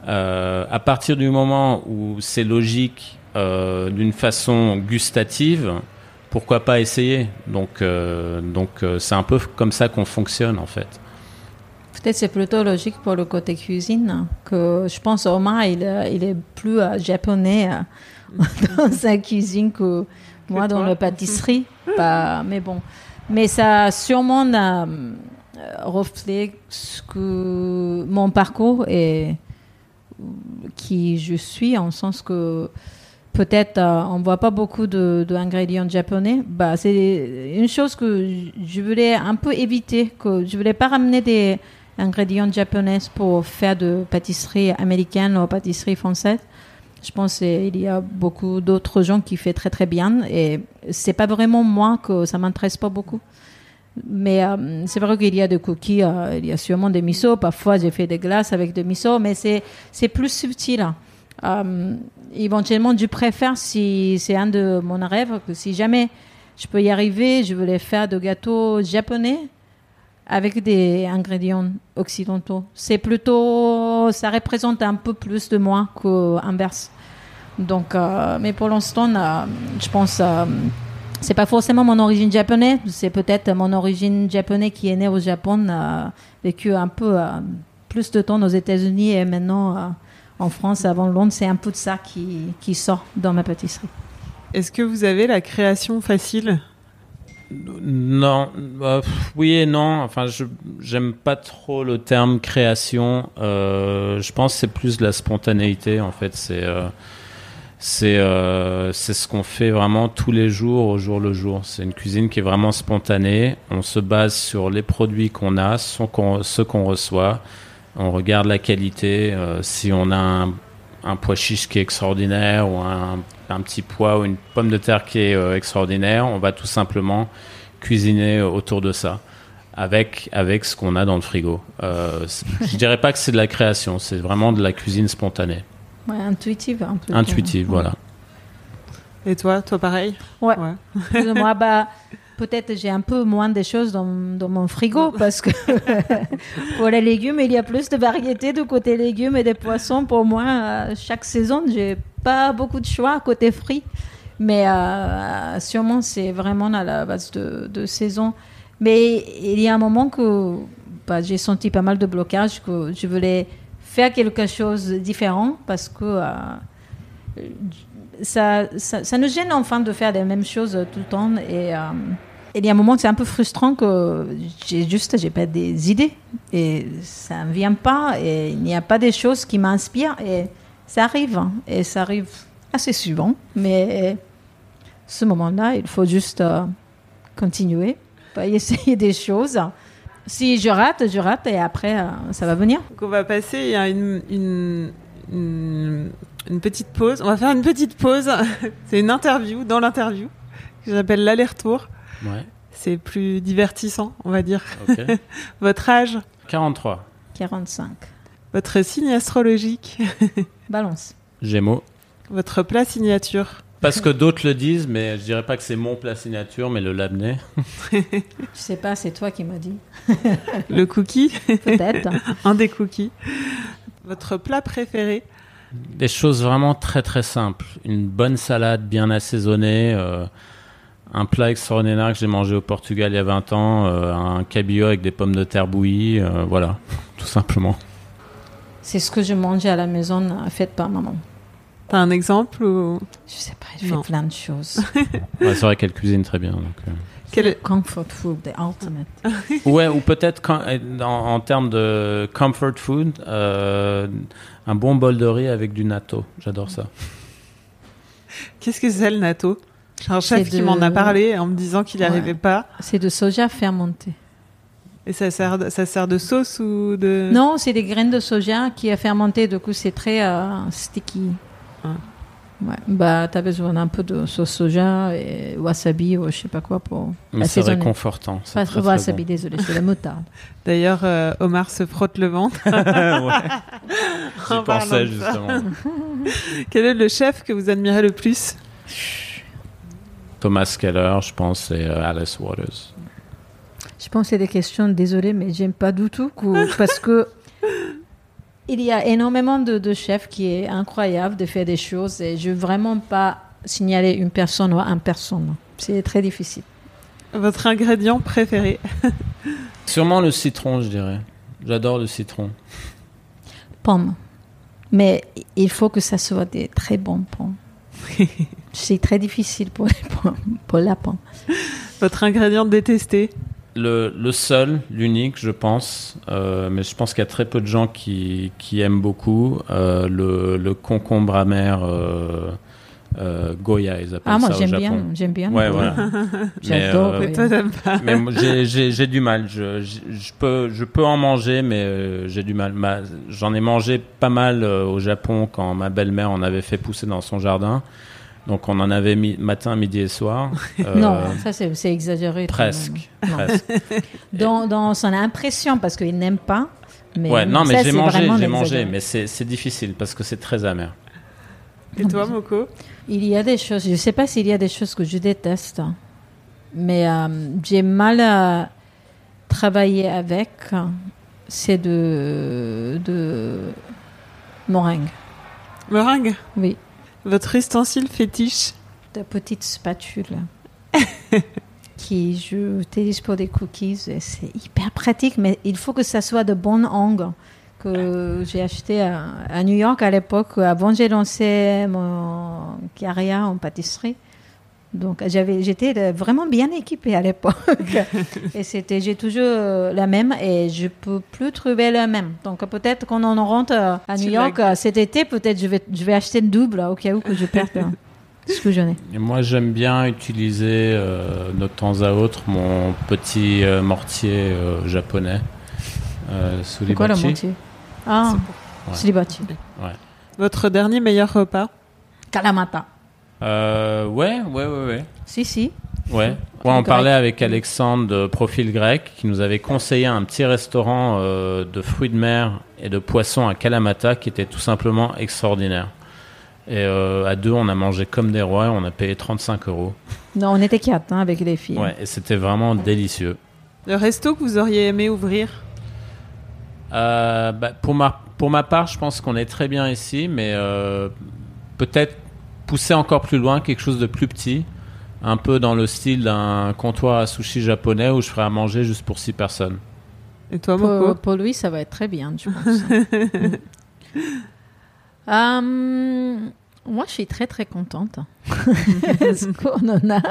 Euh, à partir du moment où c'est logique euh, d'une façon gustative, pourquoi pas essayer Donc, euh, donc euh, c'est un peu comme ça qu'on fonctionne en fait. Peut-être c'est plutôt logique pour le côté cuisine que je pense Omar il, il est plus japonais dans sa cuisine que moi dans la pâtisserie. Pas, mais bon. Mais ça a sûrement euh, reflète ce que mon parcours et qui je suis, en sens que peut-être euh, on voit pas beaucoup d'ingrédients de, japonais. Bah, c'est une chose que je voulais un peu éviter, que je voulais pas ramener des ingrédients japonais pour faire de pâtisserie américaine ou pâtisserie française. Je pense qu'il y a beaucoup d'autres gens qui font très très bien et c'est pas vraiment moi que ça m'intéresse pas beaucoup. Mais euh, c'est vrai qu'il y a des cookies, euh, il y a sûrement des miso. Parfois, j'ai fait des glaces avec des miso, mais c'est plus subtil. Euh, éventuellement, je préfère si c'est un de mon rêve que si jamais je peux y arriver, je voulais faire de gâteaux japonais avec des ingrédients occidentaux. C'est plutôt, ça représente un peu plus de moi qu'inverse. Donc, euh, mais pour l'instant, euh, je pense, euh, c'est pas forcément mon origine japonaise, c'est peut-être mon origine japonaise qui est née au Japon, vécu un peu plus de temps aux États-Unis et maintenant en France, avant Londres. C'est un peu de ça qui, qui sort dans ma pâtisserie. Est-ce que vous avez la création facile? Non, euh, oui et non. Enfin, je j'aime pas trop le terme création. Euh, je pense que c'est plus de la spontanéité en fait. C'est euh, c'est euh, c'est ce qu'on fait vraiment tous les jours au jour le jour. C'est une cuisine qui est vraiment spontanée. On se base sur les produits qu'on a, ce qu'on ce qu'on reçoit On regarde la qualité. euh, si on a un, un pois chiche qui est extraordinaire ou un, un petit pois ou une pomme de terre qui est euh, extraordinaire, on va tout simplement cuisiner autour de ça. Avec, avec ce qu'on a dans le frigo. Euh, je dirais pas que c'est de la création, c'est vraiment de la cuisine spontanée, Ouais, intuitive un peu. intuitive, Ouais. voilà. Et toi, toi pareil? Ouais. Plus ou moins, bah, peut-être j'ai un peu moins de choses dans, dans mon frigo parce que pour les légumes, il y a plus de variétés de côté légumes et des poissons. Pour moi, euh, chaque saison, j'ai pas beaucoup de choix côté fruits. Mais euh, sûrement, c'est vraiment à la base de, de saison. Mais il y a un moment que bah, j'ai senti pas mal de blocages, que je voulais faire quelque chose de différent parce que euh, ça, ça, ça nous gêne enfin de faire les mêmes choses tout le temps. Et euh, il y a un moment c'est un peu frustrant que j'ai juste, j'ai pas des idées et ça ne vient pas et il n'y a pas des choses qui m'inspirent et ça arrive hein, et ça arrive assez souvent. Mais ce moment-là, il faut juste euh, continuer, essayer des choses. Si je rate, je rate et après, euh, ça va venir. Donc on va passer à une, une, une petite pause. On va faire une petite pause. C'est une interview dans l'interview que j'appelle l'aller-retour. Ouais, C'est plus divertissant, on va dire. Votre âge, 43. 45. votre signe astrologique, Balance. Gémeaux. votre plat signature? Parce que d'autres le disent, mais je dirais pas que c'est mon plat signature, mais le labné. Je sais pas, c'est toi qui m'as dit. Le cookie, Peut-être. un des cookies. Votre plat préféré? Des choses vraiment très très simples. Une bonne salade bien assaisonnée, euh, un plat extraordinaire que j'ai mangé au Portugal il y a 20 ans, euh, un cabillaud avec des pommes de terre bouillies, euh, voilà, tout simplement. C'est ce que je mangeais à la maison, faite par maman. T'as un exemple ou... Je sais pas, elle fait plein de choses. Ouais, c'est vrai qu'elle cuisine très bien. Donc, euh. Quel- Comfort food, the ultimate. Ouais, ou peut-être en, en termes de comfort food, euh, un bon bol de riz avec du natto. J'adore ça. Qu'est-ce que c'est le natto? J'ai un chef qui m'en a parlé en me disant qu'il n'y Ouais. arrivait pas. C'est de soja fermenté. Et ça sert, de, ça sert de sauce ou de... Non, c'est des graines de soja qui est fermenté, du coup c'est très euh, sticky. Ah. Ouais. Bah, t'as besoin d'un peu de sauce soja et wasabi ou je sais pas quoi pour Mais c'est réconfortant. c'est Pas très, wasabi, bon. désolé, c'est la moutarde. D'ailleurs, euh, Omar se frotte le ventre. Ouais. J'y pensais justement. Quel est le chef que vous admirez le plus? Thomas Keller, je pense, et euh, Alice Waters. Je pense que c'est des questions, désolé, mais j'aime pas du tout parce que il y a énormément de, de chefs qui est incroyable de faire des choses et je veux vraiment pas signaler une personne ou un personne. C'est très difficile. Votre ingrédient préféré Sûrement le citron, je dirais. J'adore le citron. Pommes. Mais il faut que ça soit des très bons pommes. c'est très difficile pour, pour la pomme. Votre ingrédient détesté Le, le seul, l'unique, je pense, euh, mais je pense qu'il y a très peu de gens qui, qui aiment beaucoup, euh, le, le concombre amer euh, euh, Goya, ils appellent Ah, moi ça au j'aime Japon. bien, j'aime bien. Ouais, voilà. J'adore, Mais, moi, j'ai- du mal. Je, je, je peux, je peux en manger, mais euh, j'ai du mal. Ma- J'en ai mangé pas mal euh, au Japon quand ma belle-mère en avait fait pousser dans son jardin. Donc on en avait mis matin, midi et soir. Euh, Non, ça c'est exagéré. Presque. presque. Dans, dans son impression, parce qu'il n'aime pas. Mais ouais, non, mais j'ai mangé, j'ai mangé, mais c'est difficile parce que c'est très amer. Et toi, Moko Il y a des choses, je ne sais pas s'il y a des choses que je déteste, mais euh, j'ai mal à travailler avec. C'est de, de meringue. Meringue Oui, Votre ustensile fétiche de petites spatules qui je utilise pour des cookies. C'est hyper pratique, mais il faut que ça soit de bon angle que j'ai acheté à, à New York à l'époque, avant j'ai lancé mon carrière en pâtisserie. Donc j'avais, j'étais vraiment bien équipée à l'époque. et c'était, j'ai toujours euh, la même et je peux plus trouver la même. Donc peut-être qu'on en rentre à New York cet été, peut-être je vais, je vais acheter une double au cas où que je perde euh, ce que j'en ai. Et moi, j'aime bien utiliser euh, de temps à autre mon petit euh, mortier euh, japonais. Euh, C'est quoi le mortier? Ah, C'est pour- Ouais. Sribati. Votre dernier meilleur repas Kalamata. Euh, ouais, ouais, ouais, ouais. Si, si. Ouais. Ouais, on Grec. parlait avec Alexandre de Profil Grec qui nous avait conseillé un petit restaurant euh, de fruits de mer et de poissons à Kalamata qui était tout simplement extraordinaire. Et euh, à deux, on a mangé comme des rois et on a payé 35 euros. Non, on était quatre hein, avec les filles. Ouais, et c'était vraiment délicieux. Le resto que vous auriez aimé ouvrir? Bah, pour, ma, pour ma part, je pense qu'on est très bien ici, mais euh, peut-être pousser encore plus loin, quelque chose de plus petit, un peu dans le style d'un comptoir à sushi japonais où je ferais à manger juste pour six personnes. Et toi, Pour, pour lui, ça va être très bien, je pense. Euh, moi, je suis très, très contente. Parce qu'on en a.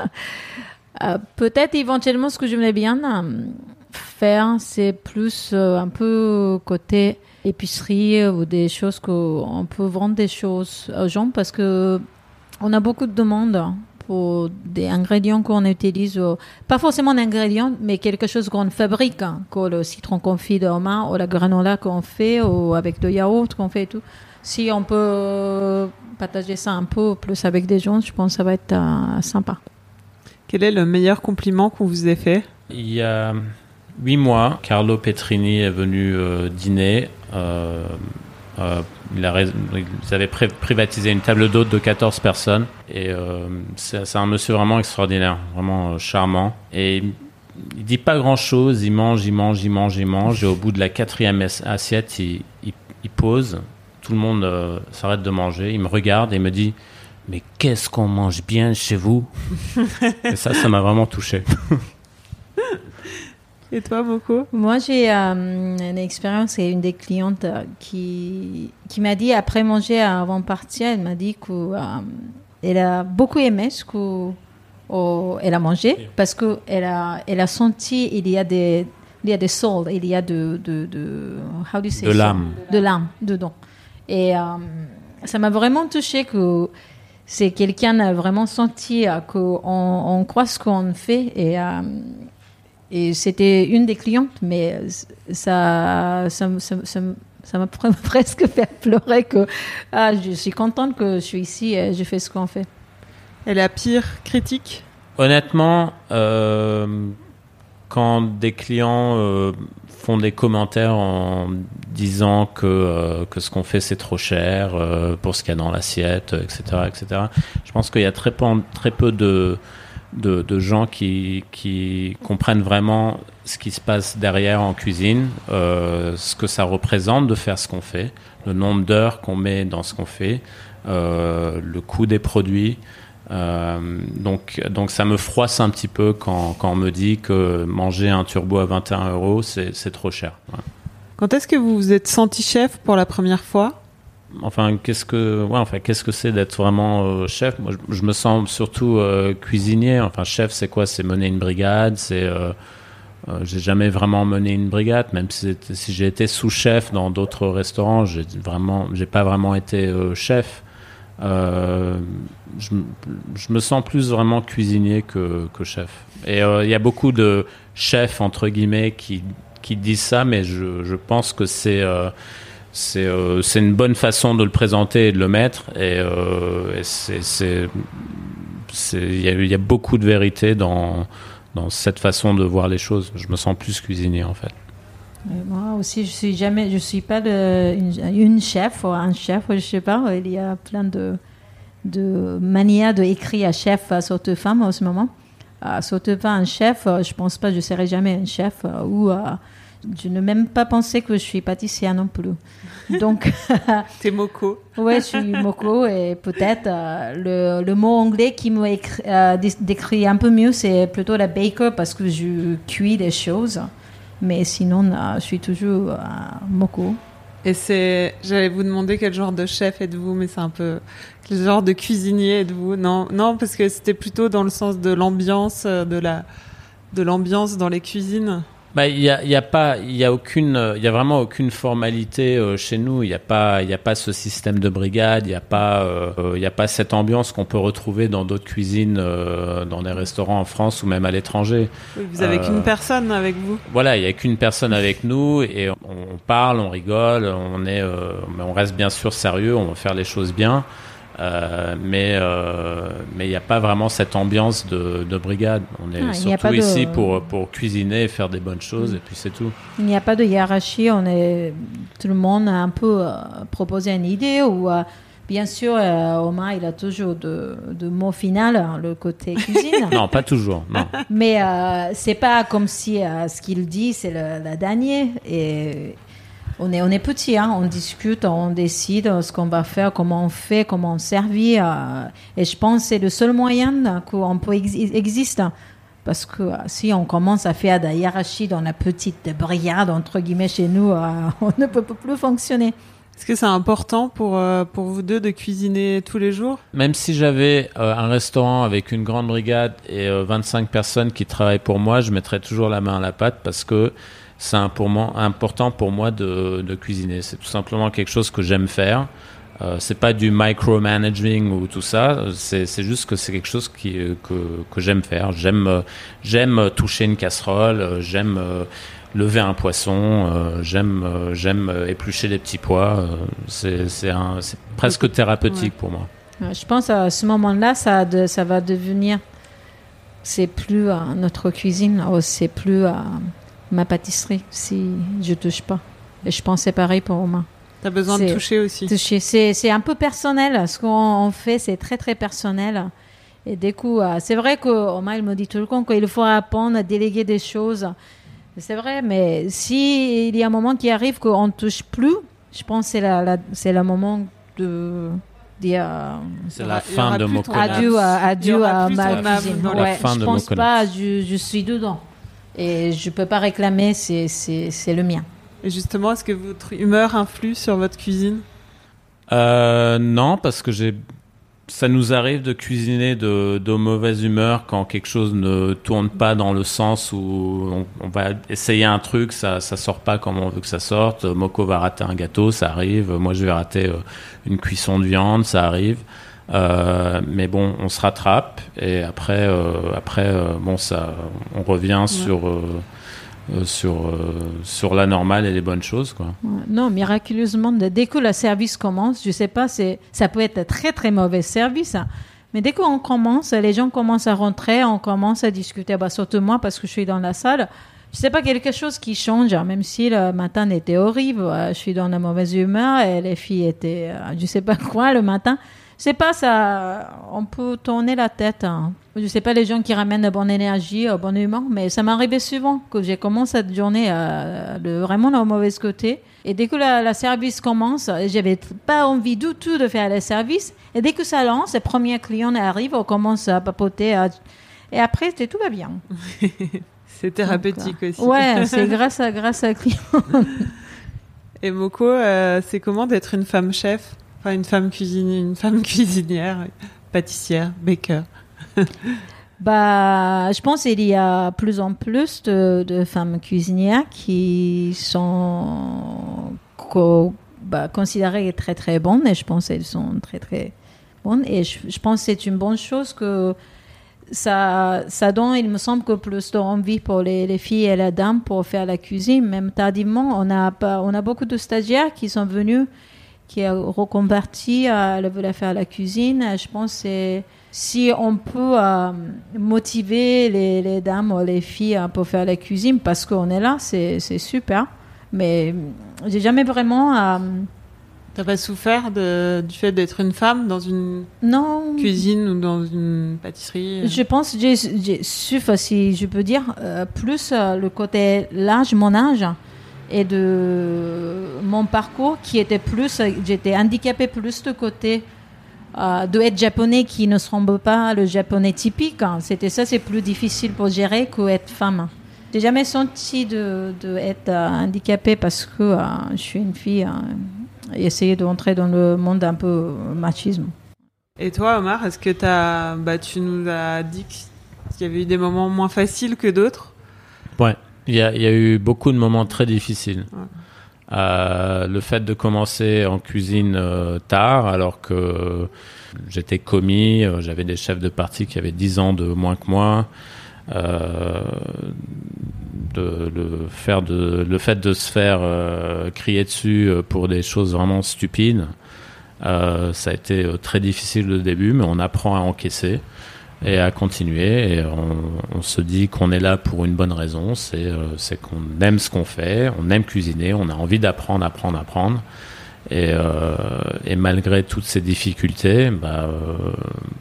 Euh, Peut-être éventuellement, ce que j'aimerais bien euh, faire, c'est plus euh, un peu côté épicerie ou des choses qu'on peut vendre des choses aux gens parce que on a beaucoup de demandes pour des ingrédients qu'on utilise, pas forcément d'ingrédients, mais quelque chose qu'on fabrique, hein, comme le citron confit de main ou la granola qu'on fait, ou avec le yaourt qu'on fait et tout. Si on peut partager ça un peu plus avec des gens, je pense que ça va être euh, sympa. Quel est le meilleur compliment qu'on vous ait fait? Il y a huit mois, Carlo Petrini est venu euh, dîner. Euh, euh, il a ils avaient privatisé une table d'hôte de 14 personnes. Et c'est un monsieur vraiment extraordinaire, vraiment charmant. Et il- dit pas grand chose, il mange, il mange, il mange, il mange. Et au bout de la quatrième as- assiette, il, il- il pose. Tout le monde s'arrête de manger. Il me regarde et il me dit Mais qu'est-ce qu'on mange bien chez vous? Et ça, ça m'a vraiment touché. Et toi, Moko Moi, j'ai euh, une expérience et une des clientes euh, qui, qui m'a dit, après manger, avant de partir, elle m'a dit qu'elle a beaucoup aimé ce qu'elle a mangé parce qu'elle a, elle a senti il y a des, il y a des il y a de, de, de, how do you say De l'âme. de l'âme dedans. Et euh, ça m'a vraiment touché que c'est quelqu'un a vraiment senti euh, qu'on on croit ce qu'on fait et euh, et c'était une des clientes, mais ça, ça, m'a pre- presque fait pleurer que ah, je suis contente que je suis ici et je fais ce qu'on fait. Et la pire critique? Honnêtement, euh, quand des clients euh, font des commentaires en disant que, euh, que ce qu'on fait c'est trop cher euh, pour ce qu'il y a dans l'assiette, etc., etc., je pense qu'il y a très peu, très peu de, de, gens qui, qui comprennent vraiment ce qui se passe derrière en cuisine, euh, ce que ça représente de faire ce qu'on fait, le nombre d'heures qu'on met dans ce qu'on fait, euh, le coût des produits. Euh, donc, donc ça me froisse un petit peu quand, quand on me dit que manger un turbo à 21 euros, c'est trop cher. Quand est-ce que vous vous êtes senti chef pour la première fois? Enfin, qu'est-ce que, ouais, enfin, qu'est-ce que c'est d'être vraiment euh, chef? Moi, je, me sens surtout euh, cuisinier. Enfin, chef, c'est quoi? C'est mener une brigade. C'est, euh, euh, j'ai jamais vraiment mené une brigade, même si, j'ai été sous-chef dans d'autres restaurants, j'ai vraiment, j'ai pas vraiment été chef. Je, me sens plus vraiment cuisinier que, chef. Et il y a beaucoup de chefs entre guillemets qui, qui disent ça, mais je, pense que c'est c'est euh, une bonne façon de le présenter et de le mettre. Et, euh, il y a, beaucoup de vérité dans dans cette façon de voir les choses. Je me sens plus cuisinier en fait. Moi aussi, je suis jamais, je suis pas une, chef ou un chef, je sais pas. Il y a plein de, de manières d'écrire à chef sorte femme en ce moment. À sorte pas un chef, euh, je pense pas, je serai jamais un chef euh, ou euh, je ne même pas pensé que je suis pâtissière non plus. Donc, T'es Moko. ouais, je suis Moko et peut-être euh, le, le mot anglais qui me euh, dé- décrit un peu mieux, c'est plutôt la baker parce que je cuis des choses. Mais sinon, euh, je suis toujours Moko. Et c'est, j'allais vous demander quel genre de chef êtes-vous, mais c'est un peu quel genre de cuisinier êtes-vous? Non, non, parce que c'était plutôt dans le sens de l'ambiance, de la, de l'ambiance dans les cuisines. Bah, il y a, y a pas, il y a aucune, il y a vraiment aucune formalité euh, chez nous. Il n'y a pas, il y a pas ce système de brigade. Il n'y a pas, euh, y a pas cette ambiance qu'on peut retrouver dans d'autres cuisines, euh, dans des restaurants en France ou même à l'étranger. Oui, vous avez Euh, qu'une personne avec vous. Voilà, il y a qu'une personne avec nous et on, on parle, on rigole, on est, euh, mais on reste bien sûr sérieux. On va faire les choses bien. Euh, mais euh, mais il n'y a pas vraiment cette ambiance de, de brigade. On est Ah, surtout de- ici pour pour cuisiner faire des bonnes choses et puis c'est tout. Il n'y a pas de hiérarchie, on est, tout le monde a un peu euh, proposé une idée ou bien sûr Omar il a toujours de, de mots final, hein, le côté cuisine. Non, pas toujours. Non. Mais c'est pas comme si ce qu'il dit c'est le, la dernière et on est on est petit, hein, on discute, on décide ce qu'on va faire, comment on fait, comment on servit euh, et je pense que c'est le seul moyen qu'on peut ex existe. Parce que euh, si on commence à faire de la hiérarchie dans la petite brigade, entre guillemets, chez nous, euh, on ne peut plus fonctionner. Est-ce que c'est important pour, euh, pour vous deux de cuisiner tous les jours? Même si j'avais euh, un restaurant avec une grande brigade et euh, 25 personnes qui travaillent pour moi, je mettrais toujours la main à la pâte parce que c'est important pour moi de, de cuisiner. C'est tout simplement quelque chose que j'aime faire. Euh, c'est pas du micromanaging ou tout ça. C'est juste que c'est quelque chose qui, euh, que, que j'aime faire. J'aime euh, j'aime toucher une casserole. euh, J'aime euh, lever un poisson. euh, J'aime euh, j'aime euh, éplucher les petits pois. euh, C'est presque thérapeutique pour moi. Euh, Je pense à ce moment-là, ça, de- ça va devenir. C'est plus euh, notre cuisine, oh, c'est plus euh, ma pâtisserie si je touche pas. Et je pense que c'est pareil pour Omar. T'as besoin de toucher aussi. Toucher, C'est c'est un peu personnel. Ce qu'on on fait, c'est très, très personnel. Et du coup, euh, c'est vrai que il me dit tout le temps qu'il faut apprendre à déléguer des choses. C'est vrai, mais si il y a un moment qui arrive qu'on ne touche plus, je pense que c'est la, la- c'est le moment de dire euh, C'est la fin de mon adieu adieu à ma cuisine. Ouais, je pense pas, je, je suis dedans. Et je peux pas réclamer, c'est- c'est c'est le mien. Et justement, est-ce que votre humeur influe sur votre cuisine? Euh, non, parce que j'ai. Ça nous arrive de cuisiner de, de mauvaise humeur quand quelque chose ne tourne pas dans le sens où on, on va essayer un truc, ça ça sort pas comme on veut que ça sorte. Moko va rater un gâteau, ça arrive. Moi, je vais rater euh, une cuisson de viande, ça arrive. Euh, mais bon, on se rattrape et après, euh, après, euh, bon, ça, on revient sur sur sur la normale et les bonnes choses, quoi. Ouais. Non, miraculeusement, dès que le service commence, je sais pas, ça peut être très très mauvais service, hein. mais dès qu'on commence, les gens commencent à rentrer, on commence à discuter, bah, surtout moi parce que je suis dans la salle. Je sais pas quelque chose qui change, hein, même si le matin était horrible, je suis dans la mauvaise humeur et les filles étaient, je sais pas quoi le matin. Je sais pas ça, on peut tourner la tête. Hein. Je sais pas les gens qui ramènent de bonne énergie, euh, bonne humeur, mais ça m'arrivait souvent que j'ai commencé cette journée euh, de vraiment au mauvais côté. Et dès que la, la service commence, j'avais pas envie du tout de faire le service. Et dès que ça lance, les premiers clients arrivent, on commence à papoter. à- Et après, tout va bien. C'est thérapeutique aussi. Ouais, c'est grâce à grâce à client. Et Moko, euh, c'est comment d'être une femme chef? Une femme cuisinière, pâtissière, baker. Bah, je pense qu'il y a plus en plus de, femmes cuisinières qui sont bah, considérées très très bonnes et je pense qu'elles sont très très bonnes et je, pense que c'est une bonne chose que ça, ça donne, il me semble, que plus d'envie pour les, les filles et les dames pour faire la cuisine. Même tardivement, on a, on a beaucoup de stagiaires qui sont venus, qui ont reconverti, euh, elles veulent faire la cuisine. Je pense que si on peut euh, motiver les, les dames ou les filles euh, pour faire la cuisine parce qu'on est là, c'est super. Mais j'ai jamais vraiment. T'as pas souffert de, du fait d'être une femme dans une non. cuisine ou dans une pâtisserie Je pense que j'ai- enfin, si je peux dire, euh, plus le côté l'âge, mon âge, et de mon parcours qui était plus, euh, j'étais handicapée plus de côté euh, de être japonais qui ne semble pas le japonais typique. hein. C'était ça, c'est plus difficile pour gérer que être femme. J'ai jamais senti de, de être euh, handicapée parce que euh, je suis une fille euh, et essayer d'entrer dans le monde un peu euh, machisme. Et toi, Omar, est-ce que bah, tu nous as dit qu'il y avait eu des moments moins faciles que d'autres? Ouais. Il y, a, il y a eu beaucoup de moments très difficiles. Euh, le fait de commencer en cuisine euh, tard, alors que j'étais commis, euh, j'avais des chefs de parti qui avaient 10 ans de moins que moi. De, le, faire de, le fait de se faire crier dessus pour des choses vraiment stupides, ça a été très difficile au début, mais on apprend à encaisser et à continuer. Et on, on se dit qu'on est là pour une bonne raison, c'est euh, qu'on aime ce qu'on fait, on aime cuisiner, on a envie d'apprendre, apprendre, apprendre. Et, euh, et malgré toutes ces difficultés, bah, euh,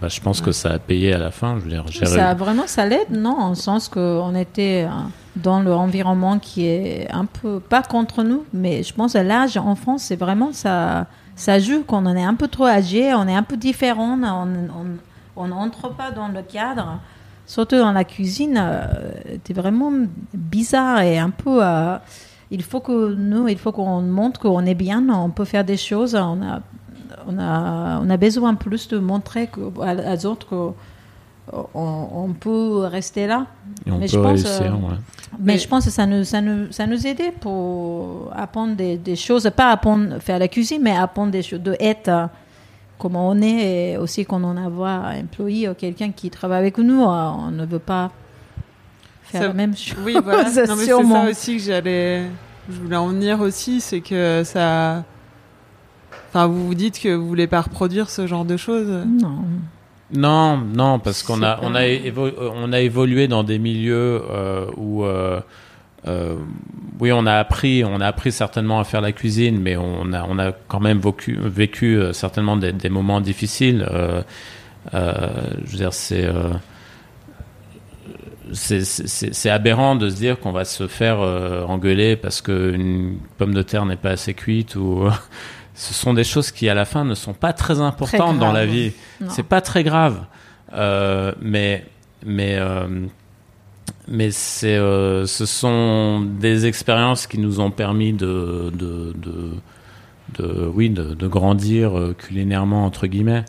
bah, je pense que ça a payé à la fin. Je veux dire, Ça, vraiment, ça l'aide, non? En sens qu'on était euh, dans l'environnement qui est un peu, pas contre nous, mais je pense à l'âge en France, c'est vraiment ça, ça joue qu'on en est un peu trop âgé, on est un peu différent, on n'entre pas dans le cadre. Surtout dans la cuisine, euh, c'est vraiment bizarre et un peu. euh, il faut que nous, il faut qu'on montre qu'on est bien, on peut faire des choses, on a, on a, on a besoin plus de montrer que, à, aux autres qu'on on peut rester là. Et on Mais peut je pense, réussir. euh, ouais. Mais, Mais- je pense que ça nous, ça nous, ça nous aidait pour apprendre des, des choses, pas apprendre faire la cuisine, mais apprendre des choses, de être euh, comment on est et aussi quand on a voir un employé ou quelqu'un qui travaille avec nous, euh, on ne veut pas faire Ça- la même chose. Oui, voilà. Ça, non, mais c'est ça aussi que j'allais. Je voulais en venir aussi, c'est que ça. Enfin, vous vous dites que vous voulez pas reproduire ce genre de choses. Non. Non, non, parce qu'on a, on a, évo- euh, on a évolué dans des milieux euh, où, euh, euh, oui, on a appris, on a appris certainement à faire la cuisine, mais on a, on a quand même vécu, vécu euh, certainement des, des moments difficiles. Euh, je veux dire, c'est, aberrant de se dire qu'on va se faire engueuler parce qu'une pomme de terre n'est pas assez cuite ou. Ce sont des choses qui, à la fin, ne sont pas très importantes dans la vie. C'est pas très grave, mais mais mais c'est euh, ce sont des expériences qui nous ont permis de de, de, de- oui de, de grandir euh, culinairement entre guillemets.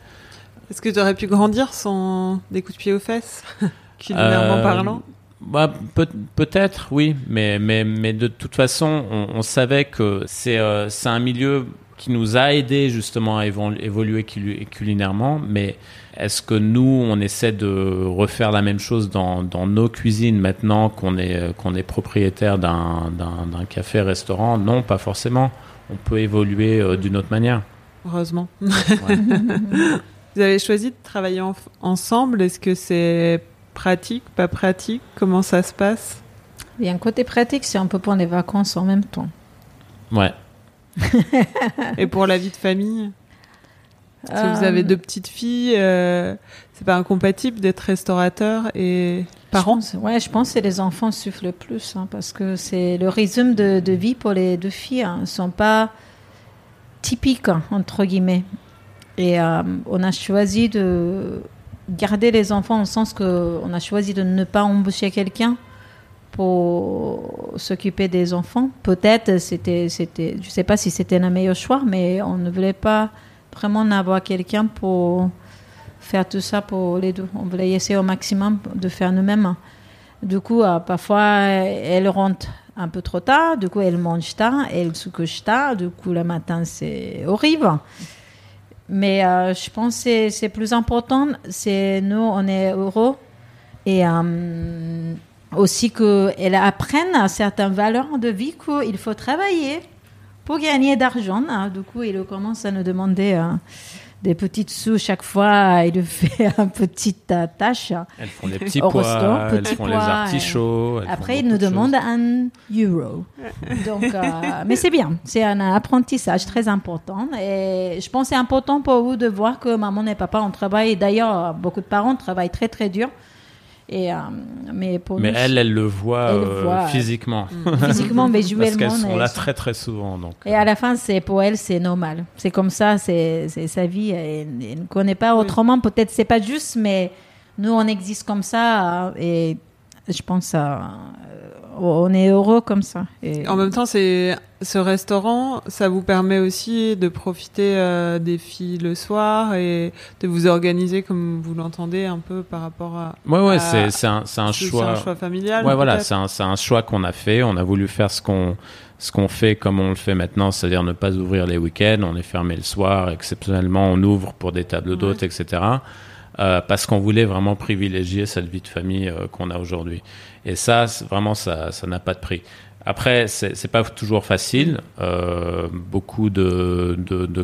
Est-ce que tu aurais pu grandir sans des coups de pied aux fesses Culinairement Euh, parlant? Bah, peut, peut-être, oui, mais, mais, mais de toute façon, on, on savait que c'est c'est un milieu qui nous a aidé justement à évol- évoluer cul- culinairement, mais est-ce que nous, on essaie de refaire la même chose dans, dans nos cuisines maintenant qu'on est, qu'on est propriétaire d'un café-restaurant Non, pas forcément. On peut évoluer euh, d'une autre manière. Heureusement. Ouais. Vous avez choisi de travailler en- ensemble. Est-ce que c'est pratique, pas pratique? Comment ça se passe? Il y a un côté pratique, c'est un peu prendre les vacances en même temps. ouais. Et pour la vie de famille que vous Euh, avez deux petites filles, euh, c'est pas incompatible d'être restaurateur et Je parent pense, ouais, je pense que les enfants souffrent le plus hein, parce que c'est le résumé de, de vie pour les deux filles ne sont pas typiques hein, entre guillemets. Et euh, on a choisi de garder les enfants le sens que on a choisi de ne pas embaucher quelqu'un pour s'occuper des enfants. Peut-être c'était c'était je sais pas si c'était le meilleur choix, mais on ne voulait pas vraiment avoir quelqu'un pour faire tout ça pour les deux. On voulait essayer au maximum de faire nous-mêmes. Du coup, euh, parfois, elle rentre un peu trop tard, du coup, elle mange tard, elle se couche tard, du coup, le matin, c'est horrible. Mais euh, je pense que c'est- plus important, c'est nous, on est heureux et euh, aussi qu'elle apprenne à certaines valeurs de vie qu'il faut travailler pour gagner d'argent. hein. Du coup, il commence à nous demander euh, des petites sous chaque fois. Il fait une petite euh, tâche. Elles font les petits pois, resto, elles petits font les pois, artichauts. elles font Après, il nous de choses. demande un euro. Donc, euh, mais c'est bien. C'est un apprentissage très important. Et je pense que c'est important pour vous de voir que maman et papa, on travaille. D'ailleurs, beaucoup de parents travaillent très, très dur. Et, euh, mais pour Mais nous, elle, elle le voit, Elle le euh, voit, physiquement. physiquement, Parce visuellement. qu'elles sont là sont- très très souvent. Donc. Et à la fin, c'est pour elle, c'est normal. C'est comme ça, c'est sa vie. Elle, elle ne connaît pas autrement. Peut-être c'est pas juste, mais nous, on existe comme ça. euh, Et je pense, euh, on est heureux comme ça. Et En même temps, c'est ce restaurant, ça vous permet aussi de profiter euh, des filles le soir et de vous organiser comme vous l'entendez un peu par rapport à. Ouais, ouais, c'est c'est un, c'est un c'est choix. un choix familial. Ouais, voilà, peut-être c'est un, c'est un choix qu'on a fait. On a voulu faire ce qu'on ce qu'on fait comme on le fait maintenant, c'est-à-dire ne pas ouvrir les week-ends. On est fermé le soir. Exceptionnellement, on ouvre pour des tables d'hôtes, etc. Euh, parce qu'on voulait vraiment privilégier cette vie de famille euh, qu'on a aujourd'hui. Et ça, vraiment, ça ça n'a pas de prix. Après, c'est pas toujours facile. Euh, beaucoup de,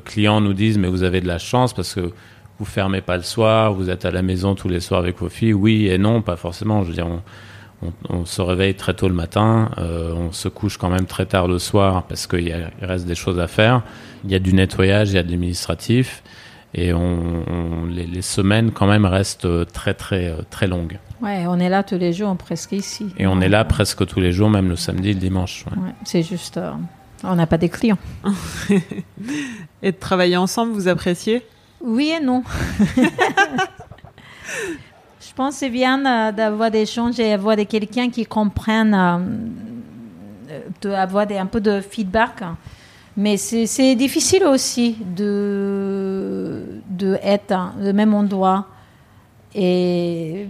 clients nous disent, mais vous avez de la chance parce que vous fermez pas le soir, vous êtes à la maison tous les soirs avec vos filles. Oui et non, pas forcément. Je veux dire, on, se réveille très tôt le matin, on se couche quand même très tard le soir parce qu'il reste des choses à faire. Il y a du nettoyage, il y a de l'administratif. Et on, on- les, les semaines quand même restent très très euh, très longues. ouais, on est là tous les jours, presque ici. Et on est là presque tous les jours, même le samedi, et le dimanche. ouais. Ouais, c'est juste, euh, on n'a pas des clients. Et de travailler ensemble, vous appréciez? Oui et non. Je pense que c'est bien euh, d'avoir des échanges et avoir des quelqu'un qui comprenne, euh, euh, de avoir des, un peu de feedback. Mais c'est c'est difficile aussi de, de être le même endroit. Et,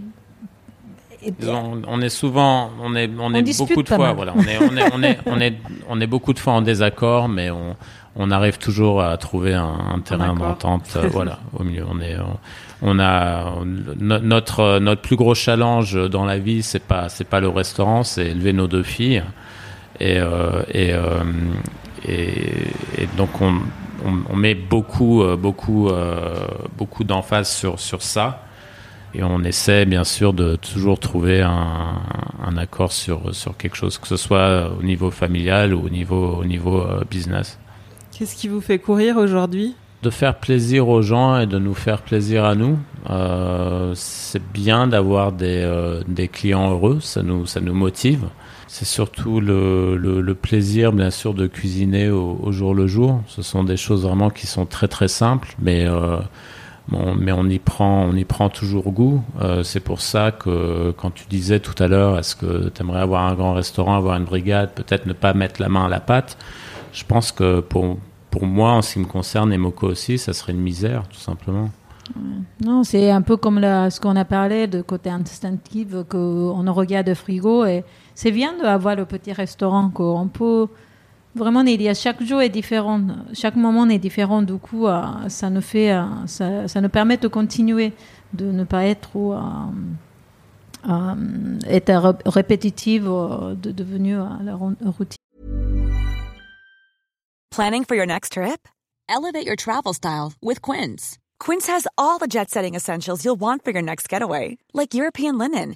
on est souvent, on est, on On est dispute beaucoup de fois, voilà, on est, on est, on est, on est, on est beaucoup de fois en désaccord, mais on, on arrive toujours à trouver un, un terrain d'entente, euh, voilà, au milieu. On est, on, on a no- notre, notre plus gros challenge dans la vie, c'est pas, c'est pas le restaurant, c'est élever nos deux filles, et, euh, et, euh, et, et donc on, on, on met beaucoup, euh, beaucoup, euh, beaucoup d'emphase sur, sur ça. Et on essaie bien sûr de toujours trouver un, un accord sur, sur quelque chose, que ce soit au niveau familial ou au niveau, au niveau euh, business. Qu'est-ce qui vous fait courir aujourd'hui? De faire plaisir aux gens et de nous faire plaisir à nous. Euh, c'est bien d'avoir des, euh, des clients heureux, ça nous, ça nous motive. C'est surtout le, le, plaisir, bien sûr, de cuisiner au, jour le jour. Ce sont des choses vraiment qui sont très très simples, mais euh, Bon, mais on y prend, on y prend toujours goût. Euh, c'est pour ça que quand tu disais tout à l'heure, est-ce que tu aimerais avoir un grand restaurant, avoir une brigade, peut-être ne pas mettre la main à la pâte? Je pense que pour pour moi, en ce qui me concerne, et Moko aussi, ça serait une misère, tout simplement. Non, c'est un peu comme ce qu'on a parlé de côté instinctif, qu'on regarde le frigo. Et c'est bien d'avoir le petit restaurant qu'on peut vraiment il y a chaque jour est différent, chaque moment est différent. Du coup, euh, ça nous fait, euh, ça, ça nous permet de continuer, de ne pas être trop euh, être ré- répétitive, de devenir la routine. Planning for your next trip? Elevate your travel style with Quince. Quince has all the jet setting essentials you'll want for your next getaway, like European linen,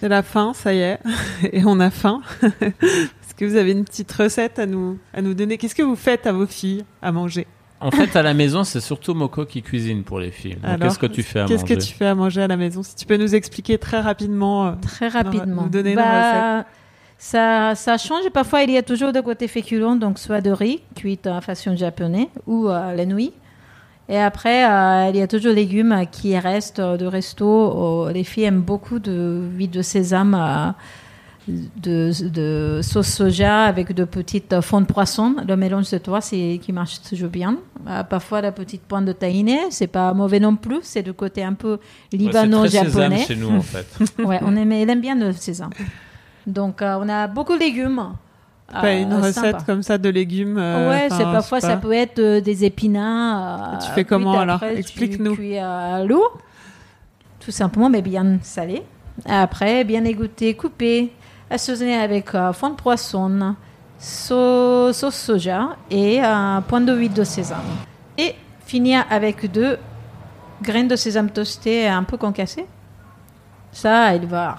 C'est la fin, ça y est, et on a faim. Est-ce que vous avez une petite recette à nous, à nous donner? Qu'est-ce que vous faites à vos filles à manger? En fait, à la maison, c'est surtout Moko qui cuisine pour les filles. Donc, Qu'est-ce que tu fais à Qu'est-ce manger? que tu fais à manger à la maison? Si tu peux nous expliquer très rapidement. euh, Très Nous- rapidement. nous donner nos Bah, ça, ça change. Parfois, il y a toujours de côté féculent, donc soit de riz, cuit en façon japonaise, ou euh, la nouilles. Et après, euh, il y a toujours légumes qui restent de resto. Oh, les filles aiment beaucoup de huile de sésame, euh, de, de sauce soja avec de petites fonds de poisson. Le mélange de trois, c'est qui marche toujours bien. Euh, parfois, la petite pointe de tahini, c'est pas mauvais non plus. C'est du côté un peu Ouais, libano-japonais. sésame chez nous, en fait. Ouais, on aime, elle aime bien le sésame. Donc, euh, on a beaucoup de légumes. Pas une recette sympa. comme ça de légumes. euh, ouais, c'est parfois ça peut être euh, des épinards. euh, Tu fais comment, alors? Explique-nous. cuis à l'eau, tout simplement, mais bien salé. Après, bien égoutter, couper, assaisonner avec fond de poisson, sau- sauce soja et un point d'huile de sésame. Et finir avec deux graines de sésame toastées un peu concassées. Ça, il va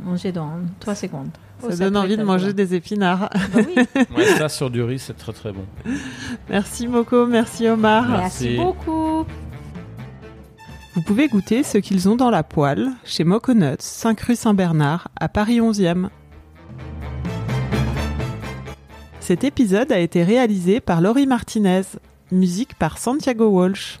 manger dans 3 secondes. Ça ça donne envie de manger des épinards. Bah oui. Ouais, ça sur du riz, c'est très très bon. merci Moko, merci Omar. Merci Merci. beaucoup. Vous pouvez goûter ce qu'ils ont dans la poêle chez Moconuts, 5 rue Saint-Bernard, à Paris 11e. Cet épisode a été réalisé par Laurie Martinez, musique par Santiago Walsh.